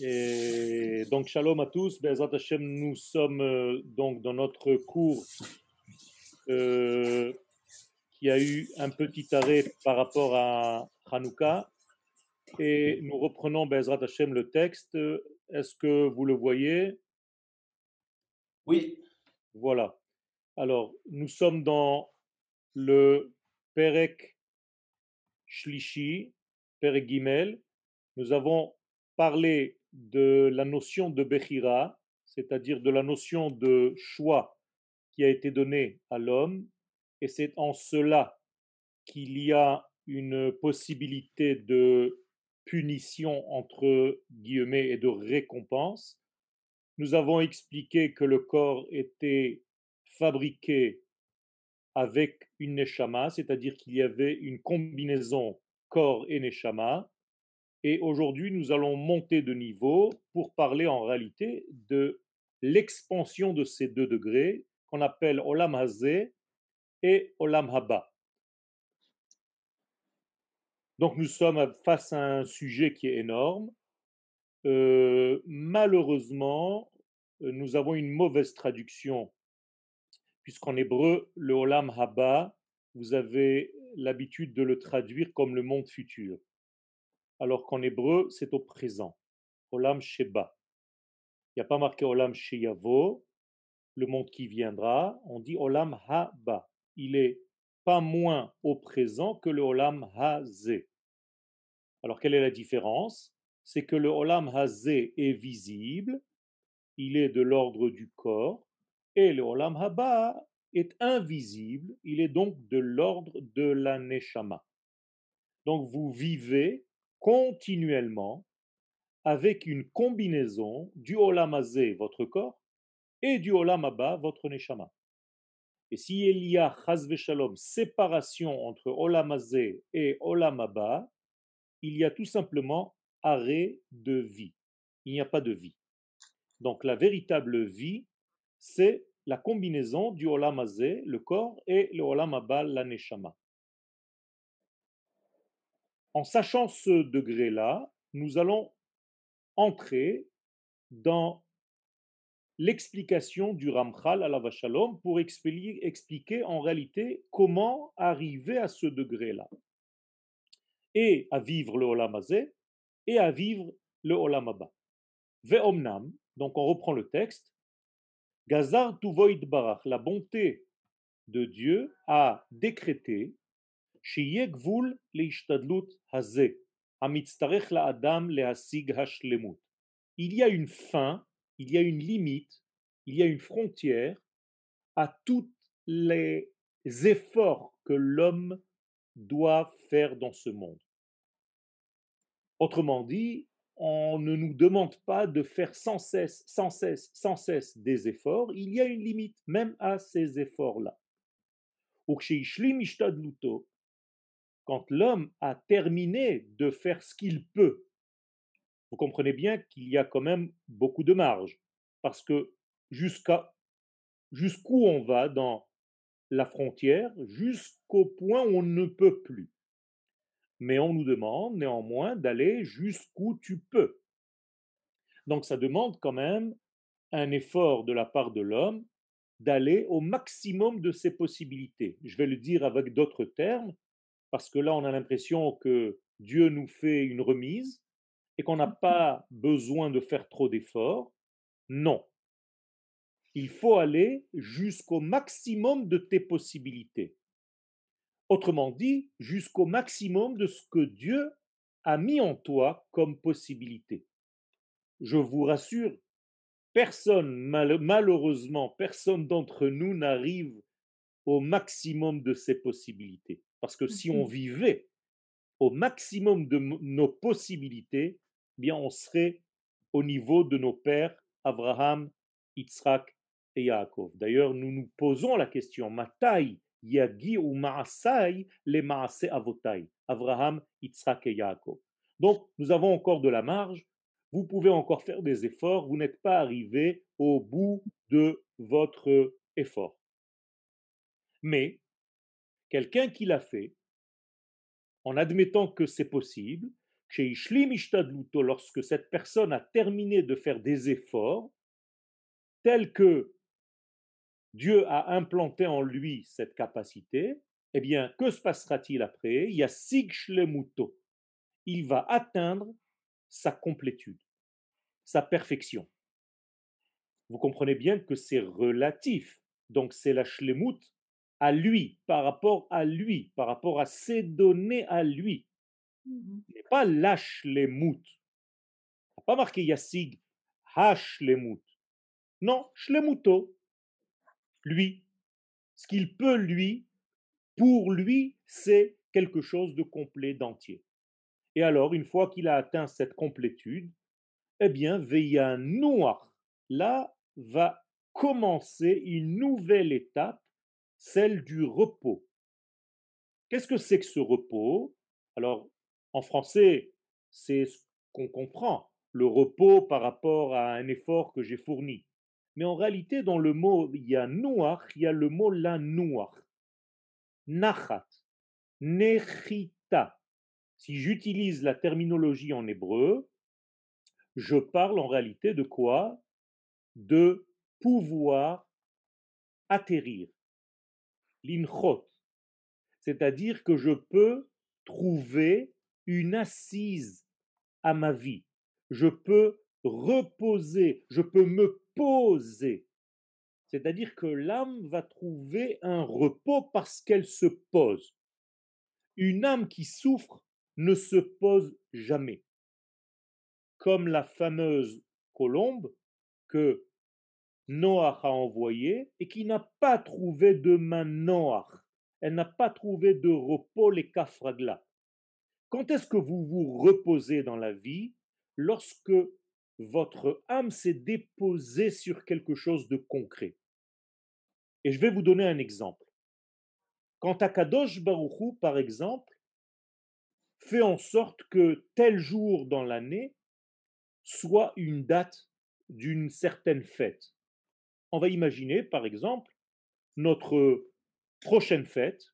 Et donc, shalom à tous. Bezat Hashem, nous sommes euh, donc dans notre cours euh, qui a eu un petit arrêt par rapport à Hanouka. Et nous reprenons Bezrat Hashem le texte. Est-ce que vous le voyez? Oui. Voilà. Alors, nous sommes dans le Perek Shlishi, Perek Gimel. Nous avons parlé de la notion de Bechira, c'est-à-dire de la notion de choix qui a été donnée à l'homme, et c'est en cela qu'il y a une possibilité de punition entre guillemets et de récompense. Nous avons expliqué que le corps était fabriqué avec une neshama, c'est-à-dire qu'il y avait une combinaison corps et neshama, et aujourd'hui, nous allons monter de niveau pour parler en réalité de l'expansion de ces deux degrés qu'on appelle Olam Hazé et Olam Haba. Donc nous sommes face à un sujet qui est énorme. Euh, malheureusement, nous avons une mauvaise traduction, puisqu'en hébreu, le Olam Haba, vous avez l'habitude de le traduire comme le monde futur alors qu'en hébreu, c'est au présent. Olam Sheba. Il n'y a pas marqué Olam Sheyavo, le monde qui viendra. On dit Olam Haba. Il est pas moins au présent que le Olam Hazé. Alors, quelle est la différence? C'est que le Olam Hazé est visible, il est de l'ordre du corps, et le Olam Haba est invisible, il est donc de l'ordre de la Neshama. Donc, vous vivez continuellement avec une combinaison du Olam votre corps, et du Olam votre Neshama. Et s'il y a, shalom, séparation entre Olam et Olam il y a tout simplement arrêt de vie. Il n'y a pas de vie. Donc la véritable vie, c'est la combinaison du Olam le corps, et le Olam la Neshama. En sachant ce degré-là, nous allons entrer dans l'explication du Ramchal à la Vachalom pour expliquer, en réalité comment arriver à ce degré-là. Et à vivre le Olam et à vivre le Olam Abba. Ve'omnam, donc on reprend le texte. Gazar tuvoid barach, la bonté de Dieu a décrété il y a une fin, il y a une limite, il y a une frontière à tous les efforts que l'homme doit faire dans ce monde. Autrement dit, on ne nous demande pas de faire sans cesse, sans cesse, sans cesse des efforts. Il y a une limite, même à ces efforts-là quand l'homme a terminé de faire ce qu'il peut, vous comprenez bien qu'il y a quand même beaucoup de marge, parce que jusqu'à jusqu'où on va dans la frontière, jusqu'au point où on ne peut plus. Mais on nous demande néanmoins d'aller jusqu'où tu peux. Donc ça demande quand même un effort de la part de l'homme d'aller au maximum de ses possibilités. Je vais le dire avec d'autres termes, parce que là, on a l'impression que Dieu nous fait une remise et qu'on n'a pas besoin de faire trop d'efforts. Non. Il faut aller jusqu'au maximum de tes possibilités. Autrement dit, jusqu'au maximum de ce que Dieu a mis en toi comme possibilité. Je vous rassure, personne, malheureusement, personne d'entre nous n'arrive au maximum de ses possibilités. Parce que si on mmh vivait au maximum de nos possibilités, eh bien on serait au niveau de nos pères Abraham, Yitzhak et Yaakov. D'ailleurs, nous nous posons la question Matai Yagi ou Maasai les Maase Avotai Abraham, Yitzhak et Yaakov. Donc, nous avons encore de la marge. Vous pouvez encore faire des efforts. Vous n'êtes pas arrivé au bout de votre effort. Mais Quelqu'un qui l'a fait, en admettant que c'est possible, lorsque cette personne a terminé de faire des efforts tels que Dieu a implanté en lui cette capacité, eh bien, que se passera-t-il après? Il y a Sigshlemuto. Il va atteindre sa complétude, sa perfection. Vous comprenez bien que c'est relatif. Donc, c'est la shlemut à lui, par rapport à lui, par rapport à ses données à lui. N'est pas shlemut. Il n'a pas marqué Yassig, ha shlemut. Non, shlemuto. Lui. Ce qu'il peut lui pour lui, c'est quelque chose de complet, d'entier. Et alors, une fois qu'il a atteint cette complétude, eh bien, veilla noir, là va commencer une nouvelle étape, celle du repos. Qu'est-ce que c'est que ce repos? Alors, en français, c'est ce qu'on comprend, le repos par rapport à un effort que j'ai fourni. Mais en réalité, dans le mot il y a noir, il y a le mot la noir nachat, nechita. Si j'utilise la terminologie en hébreu, je parle en réalité de quoi? De pouvoir atterrir, C'est-à-dire que je peux trouver une assise à ma vie. Je peux reposer, je peux me poser c'est-à-dire que l'âme va trouver un repos parce qu'elle se pose. Une âme qui souffre ne se pose jamais. Comme la fameuse colombe que Noach a envoyée et qui n'a pas trouvé de main Noach. Elle n'a pas trouvé de repos, les kafragla. Quand est-ce que vous vous reposez dans la vie Lorsque votre âme s'est déposée sur quelque chose de concret? Et je vais vous donner un exemple. Quand Akadosh Baruchou, par exemple, fait en sorte que tel jour dans l'année soit une date d'une certaine fête. On va imaginer, par exemple, notre prochaine fête,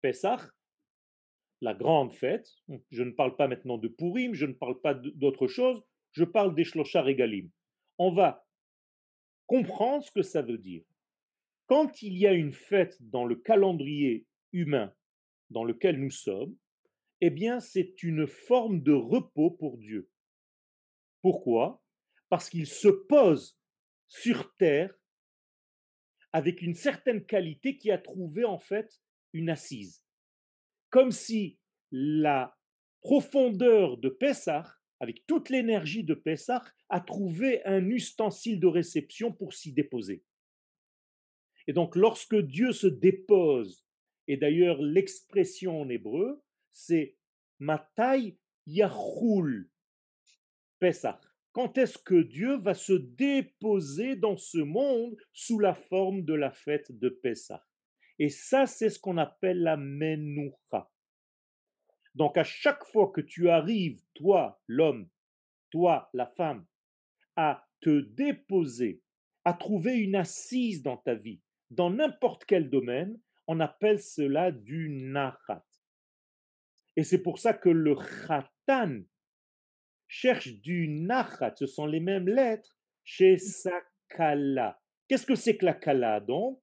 Pesach, la grande fête. Je ne parle pas maintenant de Purim, je ne parle pas d'autre chose, je parle des Shloshar Regalim. On va comprendre ce que ça veut dire. Quand il y a une fête dans le calendrier humain dans lequel nous sommes, eh bien, c'est une forme de repos pour Dieu. Pourquoi? Parce qu'il se pose sur terre avec une certaine qualité qui a trouvé en fait une assise. Comme si la profondeur de Pessah avec toute l'énergie de Pessah, a trouvé un ustensile de réception pour s'y déposer. Et donc, lorsque Dieu se dépose, et d'ailleurs l'expression en hébreu, c'est Matai Yahul Pessah. Quand est-ce que Dieu va se déposer dans ce monde sous la forme de la fête de Pessah? Et ça, c'est ce qu'on appelle la Menoucha. Donc à chaque fois que tu arrives, toi l'homme, toi la femme, à te déposer, à trouver une assise dans ta vie, dans n'importe quel domaine, on appelle cela du nachat. Et c'est pour ça que le khatan cherche du nachat, ce sont les mêmes lettres, chez sa kala. Qu'est-ce que c'est que la kala donc?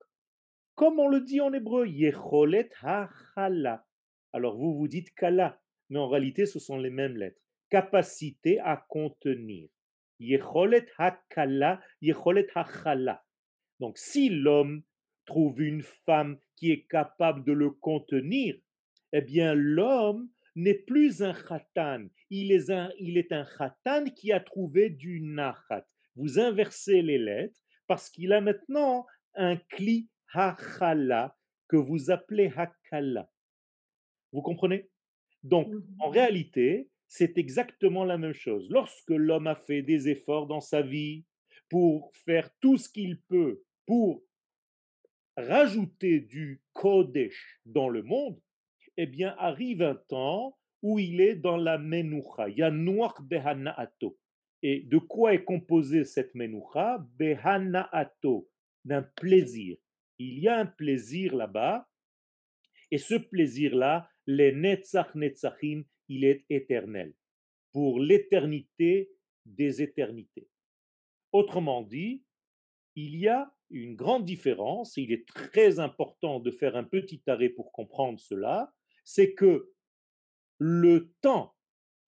Comme on le dit en hébreu, yecholet hachala. Alors vous vous dites kala, mais en réalité ce sont les mêmes lettres. Capacité à contenir. Yecholet hakala, yecholet hachala. Donc si l'homme trouve une femme qui est capable de le contenir, eh bien l'homme n'est plus un khatan, il est un, il est un khatan qui a trouvé du nachat. Vous inversez les lettres parce qu'il a maintenant un kli hachala que vous appelez hakala. Vous comprenez? Donc, mmh en réalité, c'est exactement la même chose. Lorsque l'homme a fait des efforts dans sa vie pour faire tout ce qu'il peut pour rajouter du Kodesh dans le monde, eh bien, arrive un temps où il est dans la Menucha. Il y a Noach Behanaato. Et de quoi est composée cette Menucha Behanaato, d'un plaisir. Il y a un plaisir là-bas, et ce plaisir-là, les Netzach Netzachim, il est éternel, pour l'éternité des éternités. Autrement dit, il y a une grande différence, il est très important de faire un petit arrêt pour comprendre cela, c'est que le temps,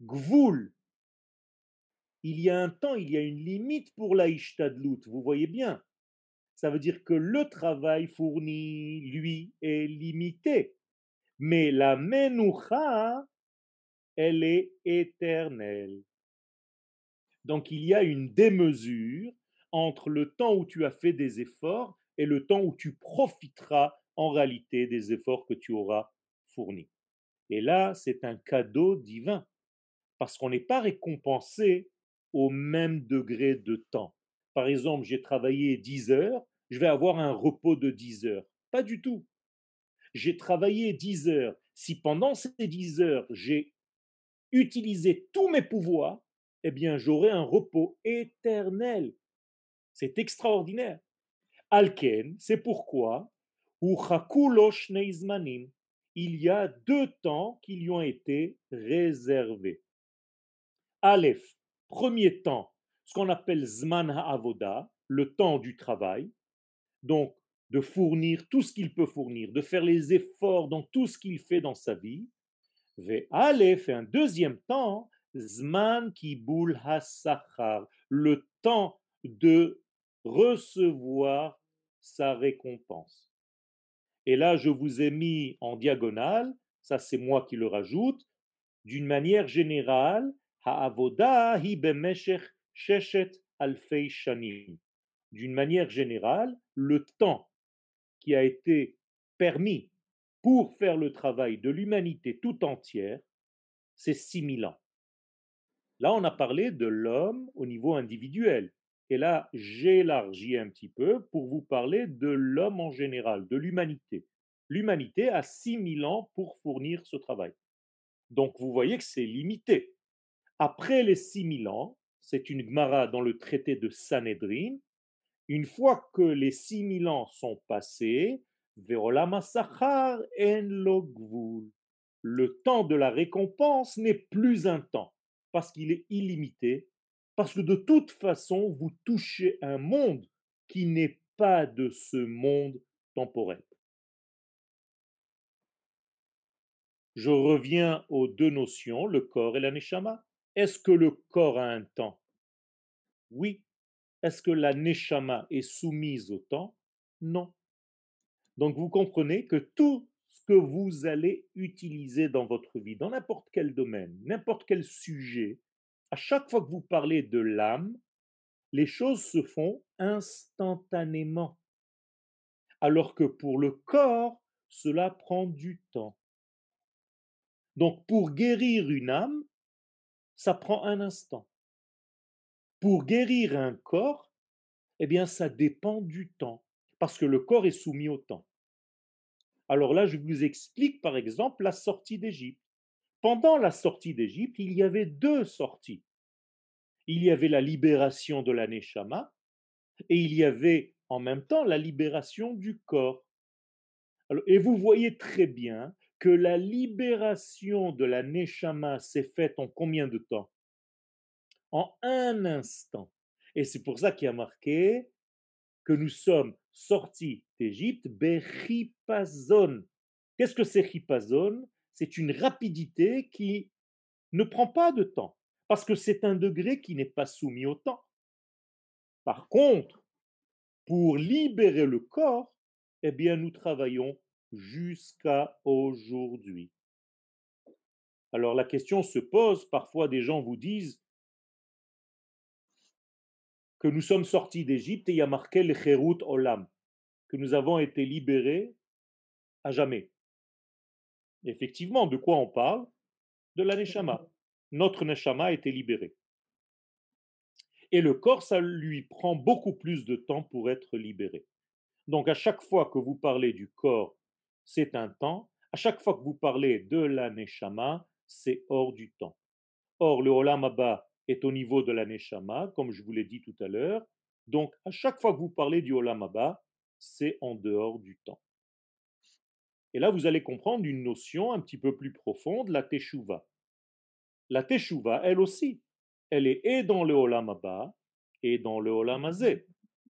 gvoul, il y a un temps, il y a une limite pour la ishtadlut, vous voyez bien. Ça veut dire que le travail fourni, lui, est limité. Mais la menoucha, elle est éternelle. Donc il y a une démesure entre le temps où tu as fait des efforts et le temps où tu profiteras en réalité des efforts que tu auras fournis. Et là, c'est un cadeau divin, parce qu'on n'est pas récompensé au même degré de temps. Par exemple, j'ai travaillé 10 heures, je vais avoir un repos de 10 heures. Pas du tout. J'ai travaillé 10 heures. Si pendant ces 10 heures, j'ai utilisé tous mes pouvoirs, eh bien, j'aurai un repos éternel. C'est extraordinaire. Alken, c'est pourquoi, il y a deux temps qui lui ont été réservés. Aleph, premier temps, ce qu'on appelle Zman Ha'avoda, le temps du travail, donc de fournir tout ce qu'il peut fournir, de faire les efforts dans tout ce qu'il fait dans sa vie. Ve Aleph, et un deuxième temps, Zman Kibul HaSachar, le temps de recevoir sa récompense. Et là, je vous ai mis en diagonale, ça c'est moi qui le rajoute, d'une manière générale, ha'avoda hi sheshet alfei shanim. D'une manière générale, le temps qui a été permis pour faire le travail de l'humanité tout entière, c'est 6000 ans. Là, on a parlé de l'homme au niveau individuel. Et là, j'élargis un petit peu pour vous parler de l'homme en général, de l'humanité. L'humanité a 6000 ans pour fournir ce travail. Donc vous voyez que c'est limité. Après les 6000 ans, c'est une Gemara dans le traité de Sanhedrin, une fois que les 6000 ans sont passés, le temps de la récompense n'est plus un temps, parce qu'il est illimité parce que de toute façon, vous touchez un monde qui n'est pas de ce monde temporel. Je reviens aux deux notions, le corps et la neshama. Est-ce que le corps a un temps? Oui. Est-ce que la neshama est soumise au temps? Non. Donc vous comprenez que tout ce que vous allez utiliser dans votre vie, dans n'importe quel domaine, n'importe quel sujet, à chaque fois que vous parlez de l'âme, les choses se font instantanément. Alors que pour le corps, cela prend du temps. Donc pour guérir une âme, ça prend un instant. Pour guérir un corps, eh bien ça dépend du temps, parce que le corps est soumis au temps. Alors là, je vous explique par exemple la sortie d'Égypte. Pendant la sortie d'Égypte, il y avait deux sorties. Il y avait la libération de la Neshama et il y avait en même temps la libération du corps. et vous voyez très bien que la libération de la Neshama s'est faite en combien de temps? En un instant. Et c'est pour ça qu'il y a marqué que nous sommes sortis d'Égypte, Bechipazon. Qu'est-ce que c'est Chipazon? C'est une rapidité qui ne prend pas de temps, parce que c'est un degré qui n'est pas soumis au temps. Par contre, pour libérer le corps, eh bien, nous travaillons jusqu'à aujourd'hui. Alors la question se pose, parfois des gens vous disent que nous sommes sortis d'Égypte et il y a marqué le Olam, que nous avons été libérés à jamais. Effectivement, de quoi on parle? De la neshama. Notre neshama a été libérée. Et le corps, ça lui prend beaucoup plus de temps pour être libéré. Donc à chaque fois que vous parlez du corps, c'est un temps. À chaque fois que vous parlez de la neshama, c'est hors du temps. Or, le olam abba est au niveau de la neshama, comme je vous l'ai dit tout à l'heure. Donc, à chaque fois que vous parlez du olam abba, c'est en dehors du temps. Et là, vous allez comprendre une notion un petit peu plus profonde, la teshuva. la Teshuvah, elle aussi, elle est et dans le Olam Abba et dans le Olam Azé.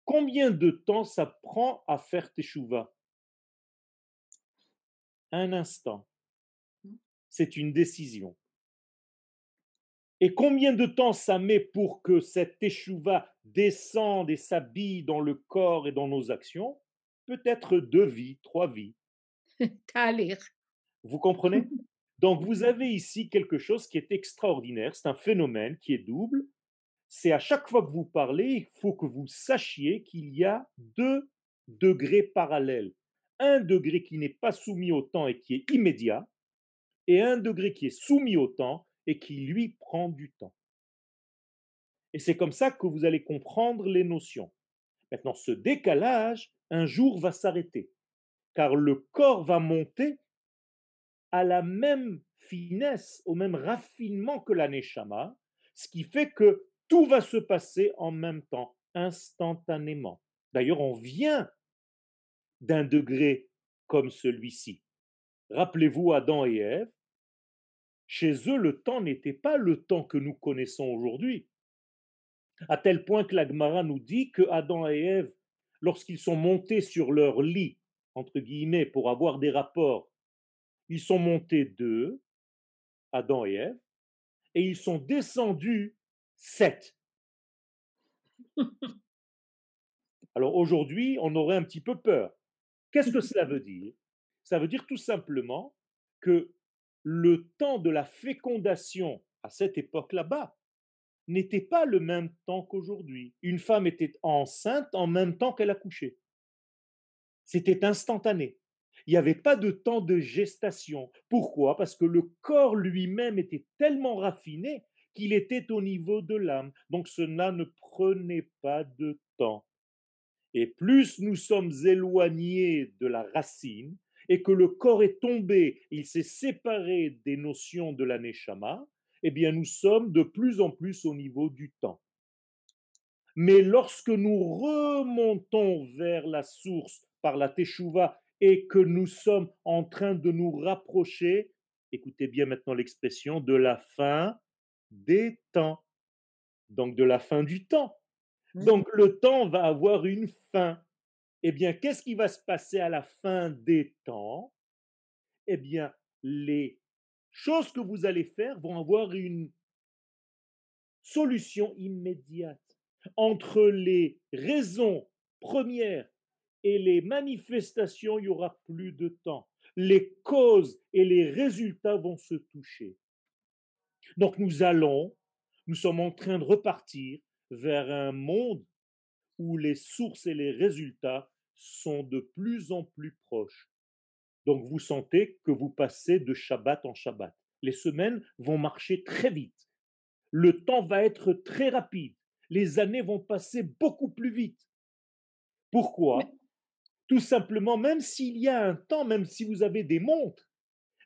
Combien de temps ça prend à faire Teshuvah Un instant. C'est une décision. Et combien de temps ça met pour que cette Teshuvah descende et s'habille dans le corps et dans nos actions? Peut-être deux vies, trois vies. Vous comprenez? Donc vous avez ici quelque chose qui est extraordinaire, c'est un phénomène qui est double. C'est à chaque fois que vous parlez, il faut que vous sachiez qu'il y a deux degrés parallèles. Un degré qui n'est pas soumis au temps et qui est immédiat, et un degré qui est soumis au temps et qui lui prend du temps. Et c'est comme ça que vous allez comprendre les notions. Maintenant, ce décalage, un jour, va s'arrêter, car le corps va monter à la même finesse, au même raffinement que la neshama, ce qui fait que tout va se passer en même temps, instantanément. D'ailleurs, on vient d'un degré comme celui-ci. Rappelez-vous Adam et Ève, chez eux, le temps n'était pas le temps que nous connaissons aujourd'hui. À tel point que l'Agmara nous dit que Adam et Ève, lorsqu'ils sont montés sur leur lit, entre guillemets, pour avoir des rapports ils sont montés deux, Adam et Ève, et ils sont descendus sept. Alors aujourd'hui, on aurait un petit peu peur. Qu'est-ce que cela veut dire? Ça veut dire tout simplement que le temps de la fécondation à cette époque là-bas n'était pas le même temps qu'aujourd'hui. Une femme était enceinte en même temps qu'elle accouchait. C'était instantané. Il n'y avait pas de temps de gestation. Pourquoi? Parce que le corps lui-même était tellement raffiné qu'il était au niveau de l'âme. Donc cela ne prenait pas de temps. Et plus nous sommes éloignés de la racine et que le corps est tombé, il s'est séparé des notions de l'aneshama, eh bien nous sommes de plus en plus au niveau du temps. Mais lorsque nous remontons vers la source par la teshuva et que nous sommes en train de nous rapprocher, écoutez bien maintenant l'expression, de la fin des temps. Donc de la fin du temps. Mmh. Donc le temps va avoir une fin. Eh bien, qu'est-ce qui va se passer à la fin des temps? Eh bien, les choses que vous allez faire vont avoir une solution immédiate. Entre les raisons premières et les manifestations, il y aura plus de temps. Les causes et les résultats vont se toucher. Donc nous allons, nous sommes en train de repartir vers un monde où les sources et les résultats sont de plus en plus proches. Donc vous sentez que vous passez de Shabbat en Shabbat. Les semaines vont marcher très vite. Le temps va être très rapide. Les années vont passer beaucoup plus vite. Pourquoi? Tout simplement, même s'il y a un temps, même si vous avez des montres,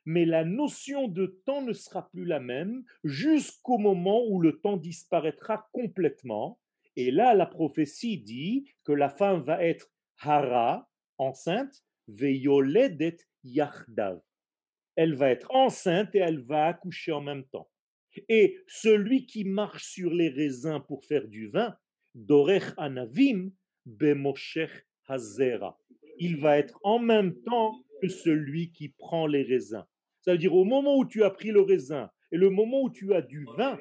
mais la notion de temps ne sera plus la même jusqu'au moment où le temps disparaîtra complètement. Et là, la prophétie dit que la femme va être hara, enceinte, veyoledet yachdav. Elle va être enceinte et elle va accoucher en même temps. Et celui qui marche sur les raisins pour faire du vin, dorech anavim, bemoshech hazera il va être en même temps que celui qui prend les raisins. Ça veut dire au moment où tu as pris le raisin et le moment où tu as du vin,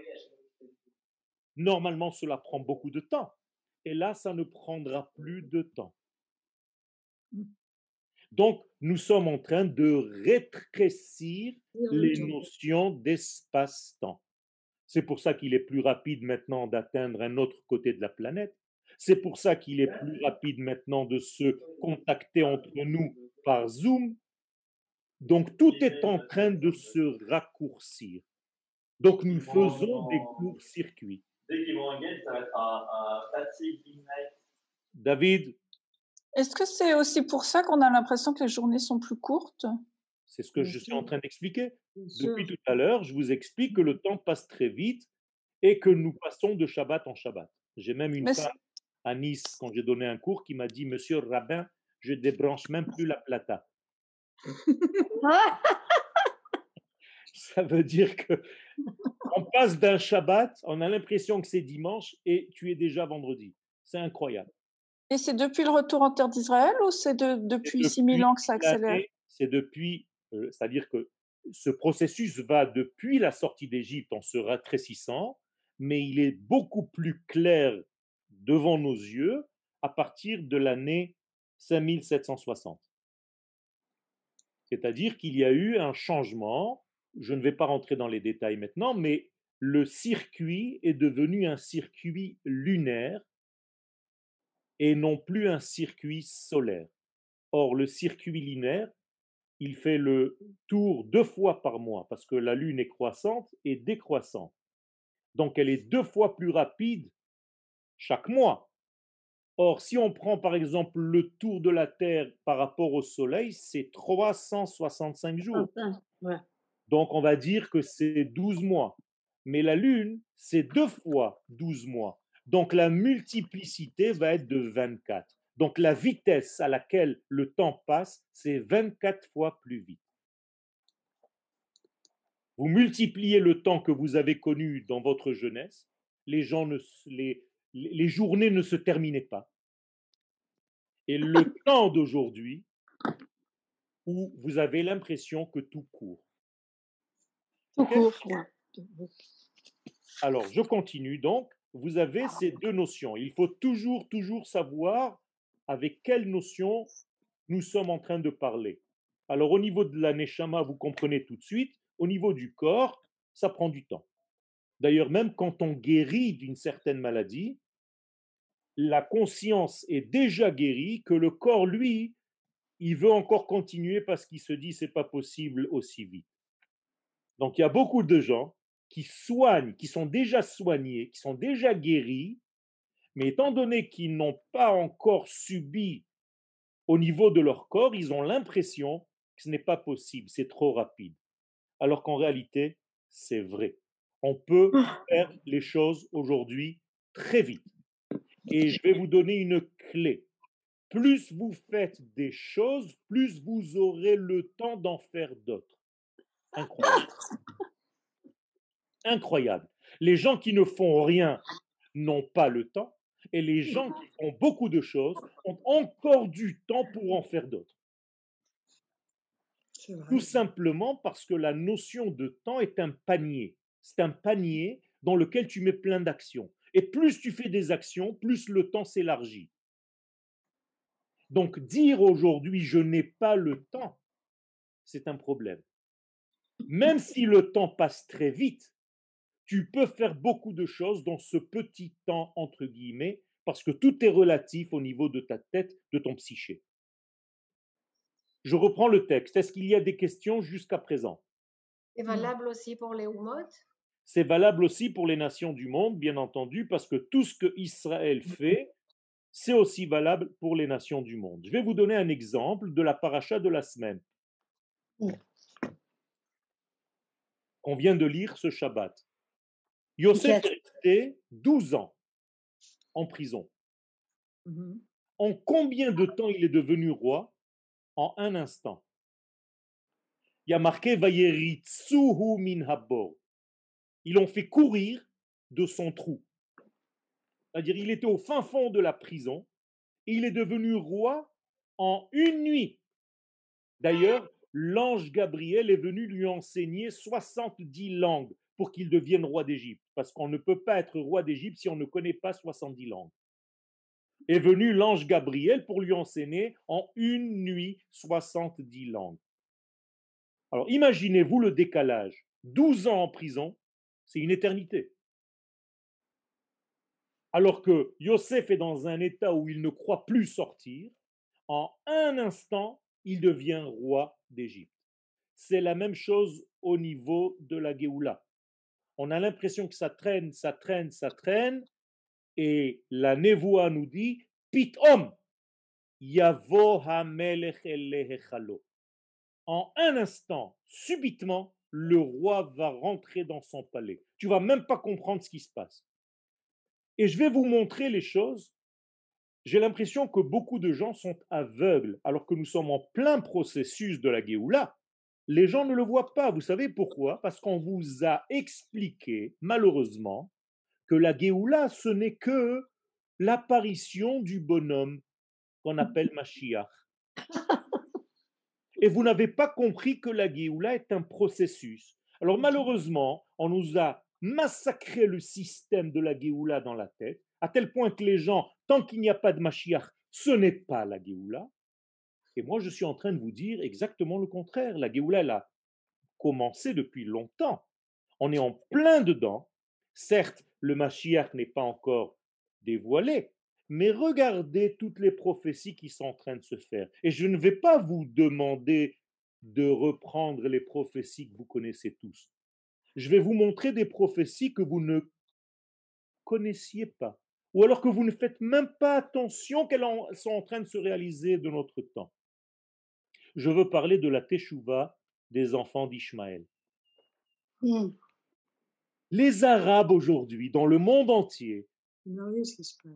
normalement cela prend beaucoup de temps. Et là, ça ne prendra plus de temps. Donc, nous sommes en train de rétrécir les notions d'espace-temps. C'est pour ça qu'il est plus rapide maintenant d'atteindre un autre côté de la planète. C'est pour ça qu'il est plus rapide maintenant de se contacter entre nous par Zoom. Donc tout est en train de se raccourcir. Donc nous faisons des courts-circuits. David? Est-ce que c'est aussi pour ça qu'on a l'impression que les journées sont plus courtes? C'est ce que je suis en train d'expliquer. Depuis tout à l'heure, je vous explique que le temps passe très vite et que nous passons de Shabbat en Shabbat. J'ai même une femme à Nice quand j'ai donné un cours qui m'a dit Monsieur le rabbin, je débranche même plus la plata. Ça veut dire que on passe d'un Shabbat, on a l'impression que c'est dimanche et tu es déjà vendredi. C'est incroyable. Et c'est depuis le retour en terre d'Israël ou c'est de, depuis, depuis 6000 ans que ça accélère? C'est depuis, euh, c'est-à-dire que ce processus va depuis la sortie d'Égypte en se rétrécissant, mais il est beaucoup plus clair devant nos yeux à partir de l'année 5760. C'est-à-dire qu'il y a eu un changement, je ne vais pas rentrer dans les détails maintenant, mais le circuit est devenu un circuit lunaire et non plus un circuit solaire. Or, le circuit lunaire, il fait le tour deux fois par mois parce que la Lune est croissante et décroissante. Donc, elle est deux fois plus rapide chaque mois. Or, si on prend par exemple le tour de la Terre par rapport au Soleil, c'est 365 jours. Donc, on va dire que c'est 12 mois. Mais la Lune, c'est deux fois 12 mois. Donc, la multiplicité va être de 24. Donc, la vitesse à laquelle le temps passe, c'est 24 fois plus vite. Vous multipliez le temps que vous avez connu dans votre jeunesse, les, gens ne, les, les journées ne se terminaient pas. Et le temps d'aujourd'hui, où vous avez l'impression que tout court. Tout court. Alors, je continue donc. Vous avez ces deux notions. Il faut toujours, toujours savoir avec quelle notion nous sommes en train de parler. Alors, au niveau de la neshama, vous comprenez tout de suite. Au niveau du corps, ça prend du temps. D'ailleurs, même quand on guérit d'une certaine maladie, la conscience est déjà guérie, que le corps, lui, il veut encore continuer parce qu'il se dit c'est pas possible aussi vite. Donc il y a beaucoup de gens qui soignent, qui sont déjà soignés, qui sont déjà guéris, mais étant donné qu'ils n'ont pas encore subi au niveau de leur corps, ils ont l'impression que ce n'est pas possible, c'est trop rapide. Alors qu'en réalité, c'est vrai. On peut ah. faire les choses aujourd'hui très vite. Et je vais vous donner une clé. Plus vous faites des choses, plus vous aurez le temps d'en faire d'autres. Incroyable. Incroyable. Les gens qui ne font rien n'ont pas le temps et les gens qui font beaucoup de choses ont encore du temps pour en faire d'autres. Tout simplement parce que la notion de temps est un panier. C'est un panier dans lequel tu mets plein d'actions. Et plus tu fais des actions, plus le temps s'élargit. Donc dire aujourd'hui je n'ai pas le temps, c'est un problème. Même si le temps passe très vite, tu peux faire beaucoup de choses dans ce petit temps, entre guillemets, parce que tout est relatif au niveau de ta tête, de ton psyché. Je reprends le texte. Est-ce qu'il y a des questions jusqu'à présent? C'est valable aussi pour les Oumotes? C'est valable aussi pour les nations du monde, bien entendu, parce que tout ce que Israël mmh. fait, c'est aussi valable pour les nations du monde. Je vais vous donner un exemple de la paracha de la semaine. Mmh. On vient de lire ce Shabbat. Yosef est resté 12 ans en prison. Mmh en combien de temps il est devenu roi? En un instant. Il y a marqué Vayeritsuhu min habor ils l'ont fait courir de son trou. C'est-à-dire, il était au fin fond de la prison et il est devenu roi en une nuit. D'ailleurs, l'ange Gabriel est venu lui enseigner 70 langues pour qu'il devienne roi d'Égypte, parce qu'on ne peut pas être roi d'Égypte si on ne connaît pas 70 langues. Est venu l'ange Gabriel pour lui enseigner en une nuit 70 langues. Alors imaginez-vous le décalage. 12 ans en prison, c'est une éternité. Alors que Yosef est dans un état où il ne croit plus sortir, en un instant, il devient roi d'Égypte. C'est la même chose au niveau de la Géoula. On a l'impression que ça traîne, ça traîne, ça traîne, et la Nevoa nous dit Pitom, Yavo En un instant, subitement, le roi va rentrer dans son palais. Tu vas même pas comprendre ce qui se passe. Et je vais vous montrer les choses. J'ai l'impression que beaucoup de gens sont aveugles alors que nous sommes en plein processus de la Géoula. les gens ne le voient pas. Vous savez pourquoi? Parce qu'on vous a expliqué, malheureusement, que la Géoula, ce n'est que l'apparition du bonhomme qu'on appelle Mashiach. Et vous n'avez pas compris que la Géoula est un processus. Alors malheureusement, on nous a massacré le système de la Géoula dans la tête, à tel point que les gens, tant qu'il n'y a pas de Mashiach, ce n'est pas la Géoula. Et moi, je suis en train de vous dire exactement le contraire. La Géoula, elle a commencé depuis longtemps. On est en plein dedans. Certes, le Mashiach n'est pas encore dévoilé, mais regardez toutes les prophéties qui sont en train de se faire. Et je ne vais pas vous demander de reprendre les prophéties que vous connaissez tous. Je vais vous montrer des prophéties que vous ne connaissiez pas, ou alors que vous ne faites même pas attention qu'elles sont en train de se réaliser de notre temps. Je veux parler de la Teshuvah des enfants d'Ishmaël. Mmh. Les Arabes aujourd'hui, dans le monde entier,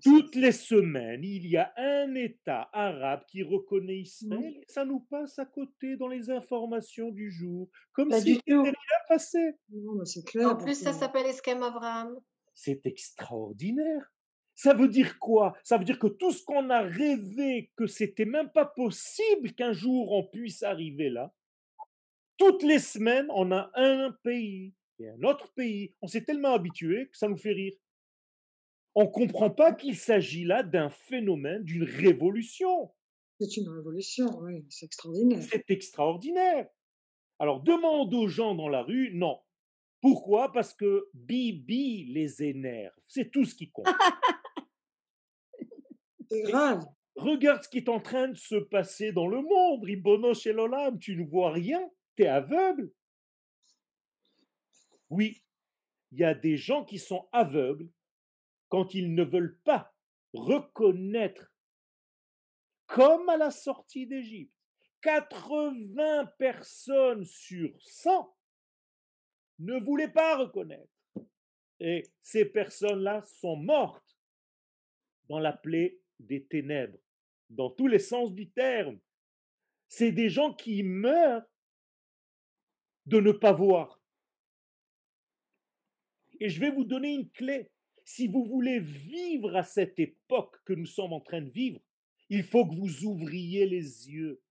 toutes les semaines, il y a un État arabe qui reconnaît Israël. Ça nous passe à côté dans les informations du jour, comme Pas si rien passé. Non, mais c'est En plus, ça s'appelle Eskem Abraham. C'est extraordinaire. Ça veut dire quoi? Ça veut dire que tout ce qu'on a rêvé que c'était même pas possible qu'un jour on puisse arriver là, toutes les semaines, on a un pays et un autre pays. On s'est tellement habitué que ça nous fait rire. On ne comprend pas qu'il s'agit là d'un phénomène, d'une révolution. C'est une révolution, oui, c'est extraordinaire. C'est extraordinaire. Alors demande aux gens dans la rue, non. Pourquoi? Parce que Bibi les énerve. C'est tout ce qui compte. C'est grave. Regarde ce qui est en train de se passer dans le monde. Ribono Shelolam, tu ne vois rien. Tu es aveugle. Oui, il y a des gens qui sont aveugles quand ils ne veulent pas reconnaître, comme à la sortie d'Égypte, 80 personnes sur 100 ne voulaient pas reconnaître. Et ces personnes-là sont mortes dans la plaie des ténèbres, dans tous les sens du terme. C'est des gens qui meurent de ne pas voir. Et je vais vous donner une clé. Si vous voulez vivre à cette époque que nous sommes en train de vivre, il faut que vous ouvriez les yeux.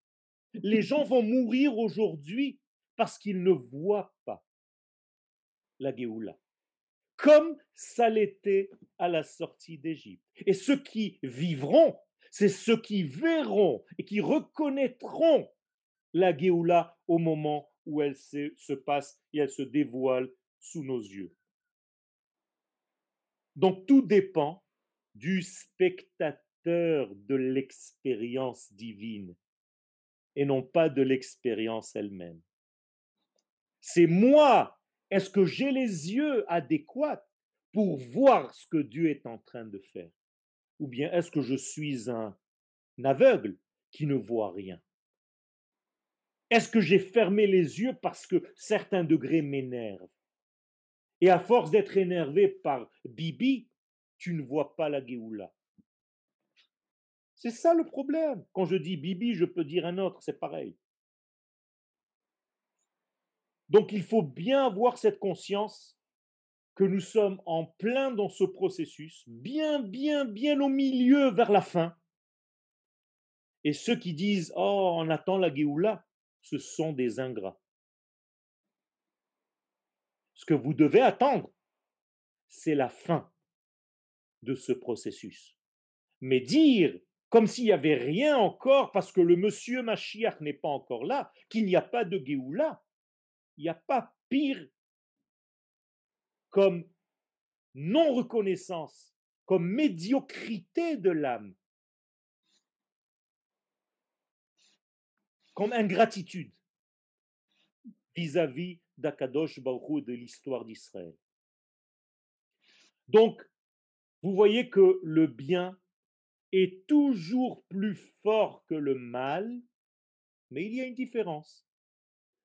Les gens vont mourir aujourd'hui parce qu'ils ne voient pas la Géoula, comme ça l'était à la sortie d'Égypte. Et ceux qui vivront, c'est ceux qui verront et qui reconnaîtront la Géoula au moment où elle se, se passe et elle se dévoile sous nos yeux. Donc tout dépend du spectateur de l'expérience divine et non pas de l'expérience elle-même. C'est moi, est-ce que j'ai les yeux adéquats pour voir ce que Dieu est en train de faire? Ou bien est-ce que je suis un aveugle qui ne voit rien? Est-ce que j'ai fermé les yeux parce que certains degrés m'énervent? Et à force d'être énervé par Bibi, tu ne vois pas la Géoula. C'est ça le problème. Quand je dis Bibi, je peux dire un autre, c'est pareil. Donc il faut bien avoir cette conscience que nous sommes en plein dans ce processus, bien, bien, bien au milieu vers la fin. Et ceux qui disent Oh, on attend la Géoula, ce sont des ingrats. Ce que vous devez attendre, c'est la fin de ce processus. Mais dire comme s'il n'y avait rien encore parce que le monsieur Mashiach n'est pas encore là, qu'il n'y a pas de Géoula, il n'y a pas pire comme non-reconnaissance, comme médiocrité de l'âme, comme ingratitude vis-à-vis d'Akadosh Baruch de l'histoire d'Israël. Donc, vous voyez que le bien est toujours plus fort que le mal, mais il y a une différence.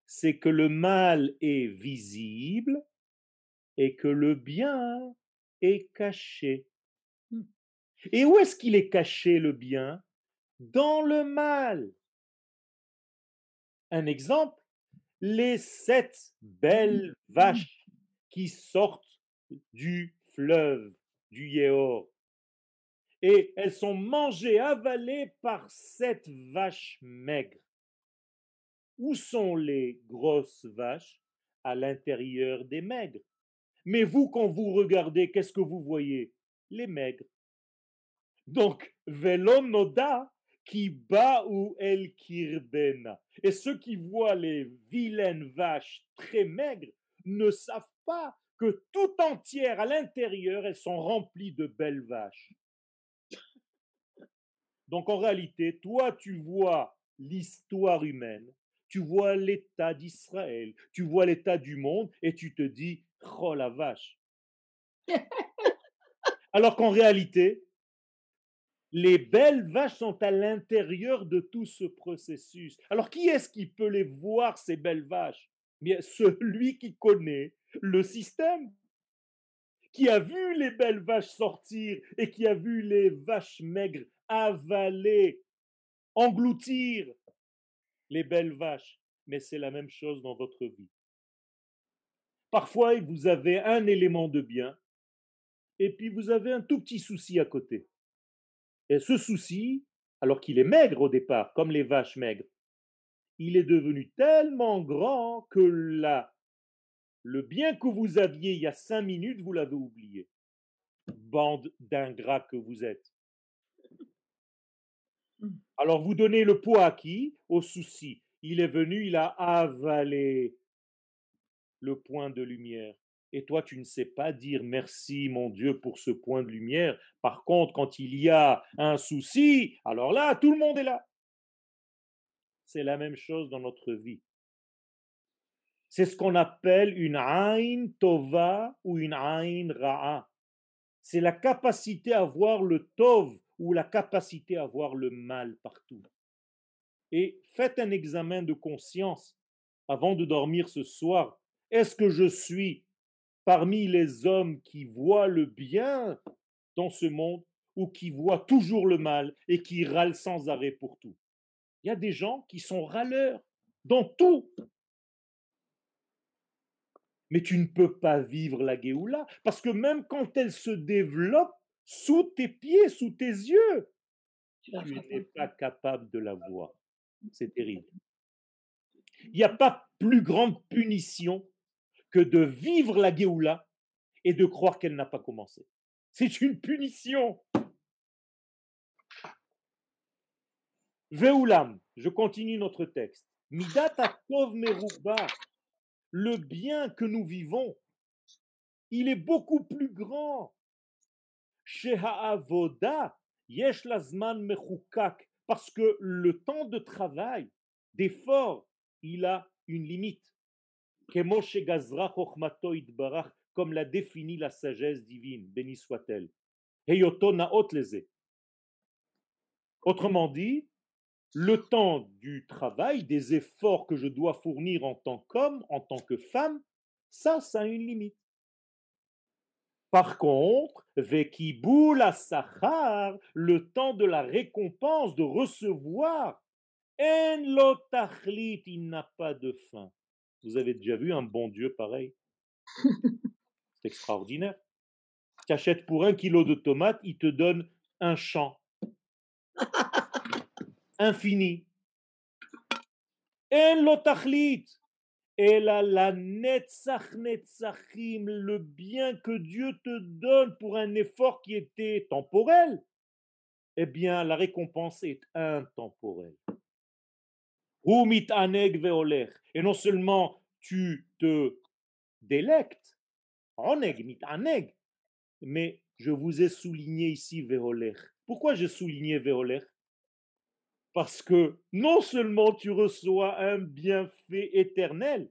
C'est que le mal est visible et que le bien est caché. Et où est-ce qu'il est caché le bien? Dans le mal. Un exemple, les sept belles vaches qui sortent du fleuve, du Yéor. Et elles sont mangées, avalées par sept vaches maigres. Où sont les grosses vaches? À l'intérieur des maigres. Mais vous, quand vous regardez, qu'est-ce que vous voyez? Les maigres. Donc, velom noda qui bat ou el kirbena. Et ceux qui voient les vilaines vaches très maigres ne savent pas que tout entière à l'intérieur, elles sont remplies de belles vaches. Donc en réalité, toi, tu vois l'histoire humaine, tu vois l'état d'Israël, tu vois l'état du monde et tu te dis, oh la vache. Alors qu'en réalité, les belles vaches sont à l'intérieur de tout ce processus. Alors qui est-ce qui peut les voir, ces belles vaches? Bien, celui qui connaît le système, qui a vu les belles vaches sortir et qui a vu les vaches maigres avaler, engloutir les belles vaches. Mais c'est la même chose dans votre vie. Parfois, vous avez un élément de bien et puis vous avez un tout petit souci à côté. Et ce souci, alors qu'il est maigre au départ, comme les vaches maigres, il est devenu tellement grand que là, le bien que vous aviez il y a cinq minutes, vous l'avez oublié. Bande d'ingrats que vous êtes. Alors vous donnez le poids à qui? Au souci. Il est venu, il a avalé le point de lumière. Et toi, tu ne sais pas dire merci, mon Dieu, pour ce point de lumière. Par contre, quand il y a un souci, alors là, tout le monde est là. C'est la même chose dans notre vie. C'est ce qu'on appelle une aïn tova ou une aïn ra'a. C'est la capacité à voir le tov ou la capacité à voir le mal partout. Et faites un examen de conscience avant de dormir ce soir. Est-ce que je suis parmi les hommes qui voient le bien dans ce monde ou qui voient toujours le mal et qui râlent sans arrêt pour tout. Il y a des gens qui sont râleurs dans tout. Mais tu ne peux pas vivre la Géoula parce que même quand elle se développe sous tes pieds, sous tes yeux, tu n'es pas capable de la voir. C'est terrible. Il n'y a pas plus grande punition que de vivre la Géoula et de croire qu'elle n'a pas commencé. C'est une punition. Veoulam, je continue notre texte. Midat meruba, le bien que nous vivons, il est beaucoup plus grand. Avoda, yesh lazman parce que le temps de travail, d'effort, il a une limite comme l'a défini la sagesse divine, béni soit-elle. Autrement dit, le temps du travail, des efforts que je dois fournir en tant qu'homme, en tant que femme, ça, ça a une limite. Par contre, la sachar, le temps de la récompense, de recevoir, en il n'a pas de fin. Vous avez déjà vu un bon Dieu pareil? C'est extraordinaire. Tu achètes pour un kilo de tomates, il te donne un champ infini. Et l'otachlit. Et la, la netzach netzachim, le bien que Dieu te donne pour un effort qui était temporel, eh bien, la récompense est intemporelle. Et non seulement tu te délectes, mais je vous ai souligné ici Veoler. Pourquoi j'ai souligné Veoler Parce que non seulement tu reçois un bienfait éternel,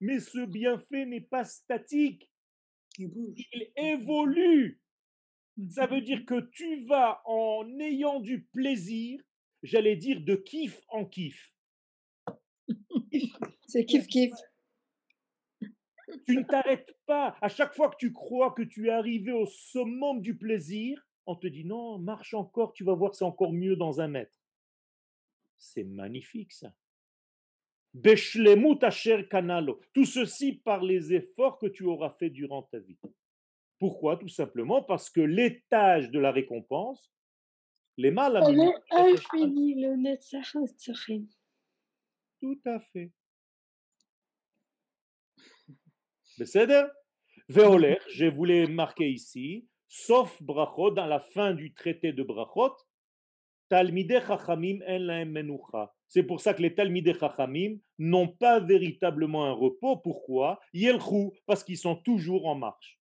mais ce bienfait n'est pas statique. Il évolue. Ça veut dire que tu vas en ayant du plaisir, j'allais dire de kiff en kiff. C'est kiff kiff. Tu ne t'arrêtes pas. À chaque fois que tu crois que tu es arrivé au summum du plaisir, on te dit non, marche encore, tu vas voir, c'est encore mieux dans un mètre. C'est magnifique ça. Kanalo. Tout ceci par les efforts que tu auras fait durant ta vie. Pourquoi? Tout simplement parce que l'étage de la récompense, les mal Alors, infini le Netzach Netzachim. Tout à fait. Beseder Veoler, je voulais marquer ici, sauf brachot, dans la fin du traité de brachot, Talmidei Chachamim en lahem menucha. C'est pour ça que les Talmidei Chachamim n'ont pas véritablement un repos. Pourquoi? Yelchou, parce qu'ils sont toujours en marche.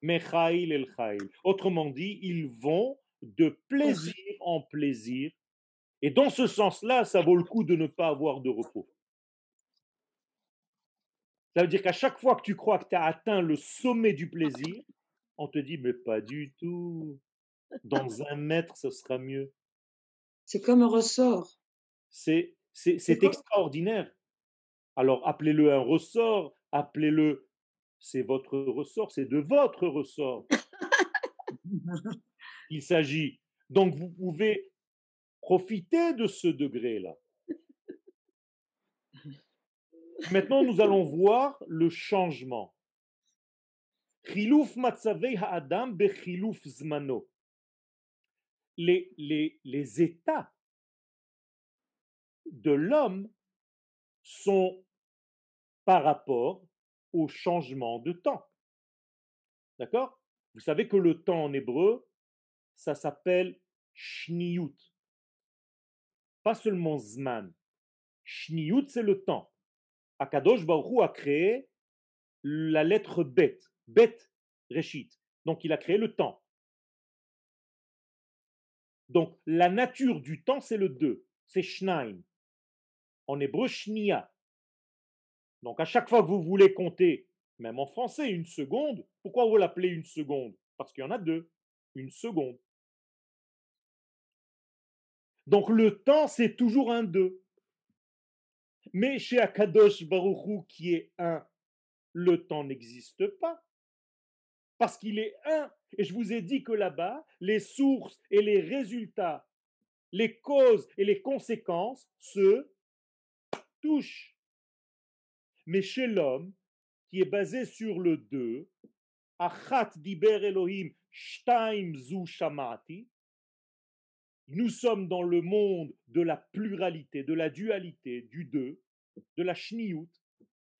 Mechail el chail. Autrement dit, ils vont de plaisir en plaisir. Et dans ce sens-là, ça vaut le coup de ne pas avoir de repos. Ça veut dire qu'à chaque fois que tu crois que tu as atteint le sommet du plaisir, on te dit, mais pas du tout. Dans un mètre, ce sera mieux. C'est comme un ressort. C'est c'est- c'est extraordinaire. Alors appelez-le un ressort, appelez-le, c'est votre ressort, c'est de votre ressort. Il s'agit. Donc vous pouvez profiter de ce degré-là. Maintenant, nous allons voir le changement. Les états de l'homme sont par rapport au changement de temps. D'accord? Vous savez que le temps en hébreu, ça s'appelle shniyut. Pas seulement zman. Shniyut, c'est le temps. Akadosh Baruch a créé la lettre bet. Bet, reshit. Donc il a créé le temps. Donc la nature du temps, c'est le 2. C'est shnaim. En hébreu, shnia. Donc à chaque fois que vous voulez compter, même en français, une seconde, pourquoi vous l'appelez une seconde? Parce qu'il y en a deux. Une seconde. Donc le temps, c'est toujours un 2. Mais chez Akadosh Baruchou, qui est un, le temps n'existe pas. Parce qu'il est un. Et je vous ai dit que là-bas, les sources et les résultats, les causes et les conséquences se touchent. Mais chez l'homme, qui est basé sur le 2, Achat diber Elohim, shtaim zu shamati, nous sommes dans le monde de la pluralité, de la dualité, du deux, de la shniyut.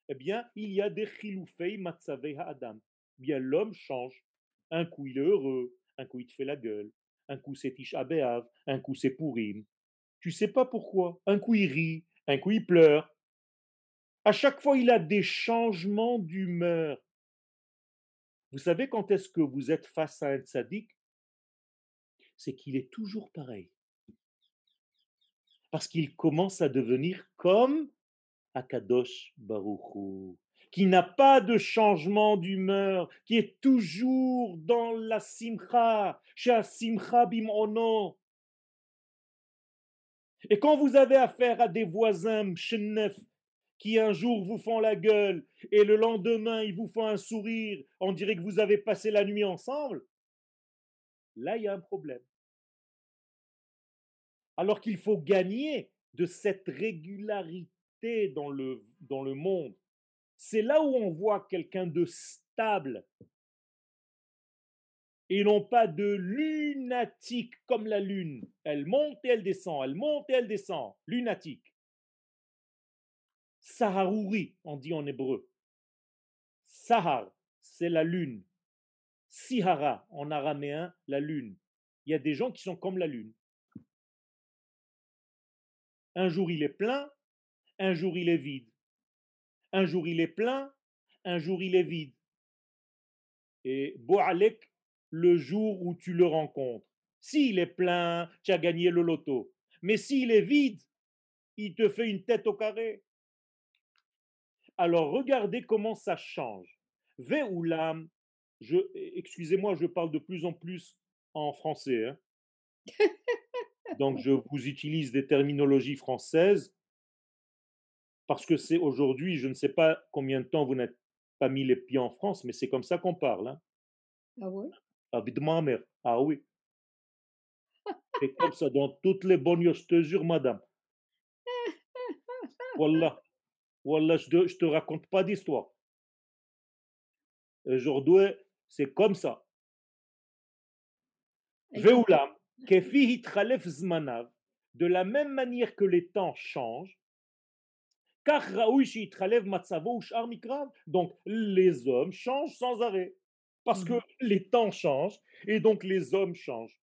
Eh bien, il y a des chiloufei matzavei ha'adam. Eh Bien, l'homme change. Un coup, il est heureux. Un coup, il te fait la gueule. Un coup, c'est Tisha B'Av. Un coup, c'est Purim. Tu sais pas pourquoi. Un coup, il rit. Un coup, il pleure. À chaque fois, il a des changements d'humeur. Vous savez quand est-ce que vous êtes face à un tzaddik c'est qu'il est toujours pareil. Parce qu'il commence à devenir comme Akadosh Baruchou, qui n'a pas de changement d'humeur, qui est toujours dans la simcha, chez simcha bimono. Et quand vous avez affaire à des voisins mshenef, qui un jour vous font la gueule et le lendemain ils vous font un sourire, on dirait que vous avez passé la nuit ensemble, là, il y a un problème. Alors qu'il faut gagner de cette régularité dans le, dans le monde. C'est là où on voit quelqu'un de stable et non pas de lunatique comme la lune. Elle monte et elle descend, elle monte et elle descend. Lunatique. Saharouri, on dit en hébreu. Sahar, c'est la lune. Sihara, en araméen, la lune. Il y a des gens qui sont comme la lune. Un jour il est plein, un jour il est vide. Un jour il est plein, un jour il est vide. Et Boalek, le jour où tu le rencontres. S'il est plein, tu as gagné le loto. Mais s'il est vide, il te fait une tête au carré. Alors regardez comment ça change. Ve'ulam, je, excusez-moi, je parle de plus en plus en français. hein. Donc je vous utilise des terminologies françaises parce que c'est aujourd'hui, je ne sais pas combien de temps vous n'êtes pas mis les pieds en France, mais c'est comme ça qu'on parle. Hein. Ah ouais? De ma mère. Ah oui. C'est comme ça dans toutes les bonnes, je te jure, madame. Wallah. Wallah, je te, je te raconte pas d'histoire. Aujourd'hui, c'est comme ça. Zmanav, de la même manière que les temps changent, donc les hommes changent sans arrêt. Parce que les temps changent et donc les hommes changent.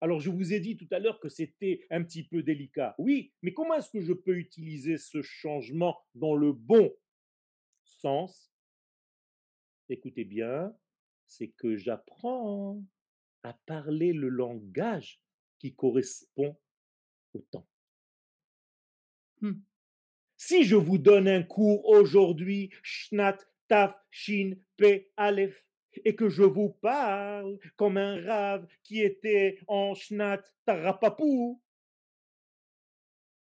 Alors je vous ai dit tout à l'heure que c'était un petit peu délicat. Oui, mais comment est-ce que je peux utiliser ce changement dans le bon sens? Écoutez bien, c'est que j'apprends à parler le langage qui correspond au temps. Hmm. Si je vous donne un cours aujourd'hui, Shnat, Taf, Shin, Pe, Aleph, et que je vous parle comme un rave qui était en Shnat, Tarapapou,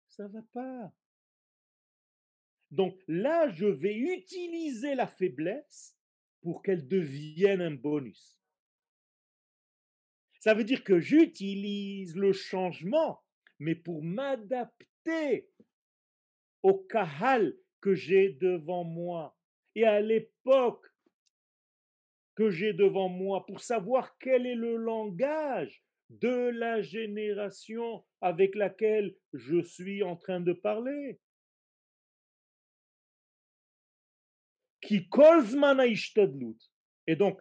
ça va pas. Donc là, je vais utiliser la faiblesse pour qu'elle devienne un bonus. Ça veut dire que j'utilise le changement, mais pour m'adapter au kahal que j'ai devant moi et à l'époque que j'ai devant moi pour savoir quel est le langage de la génération avec laquelle je suis en train de parler. Qui. Et donc,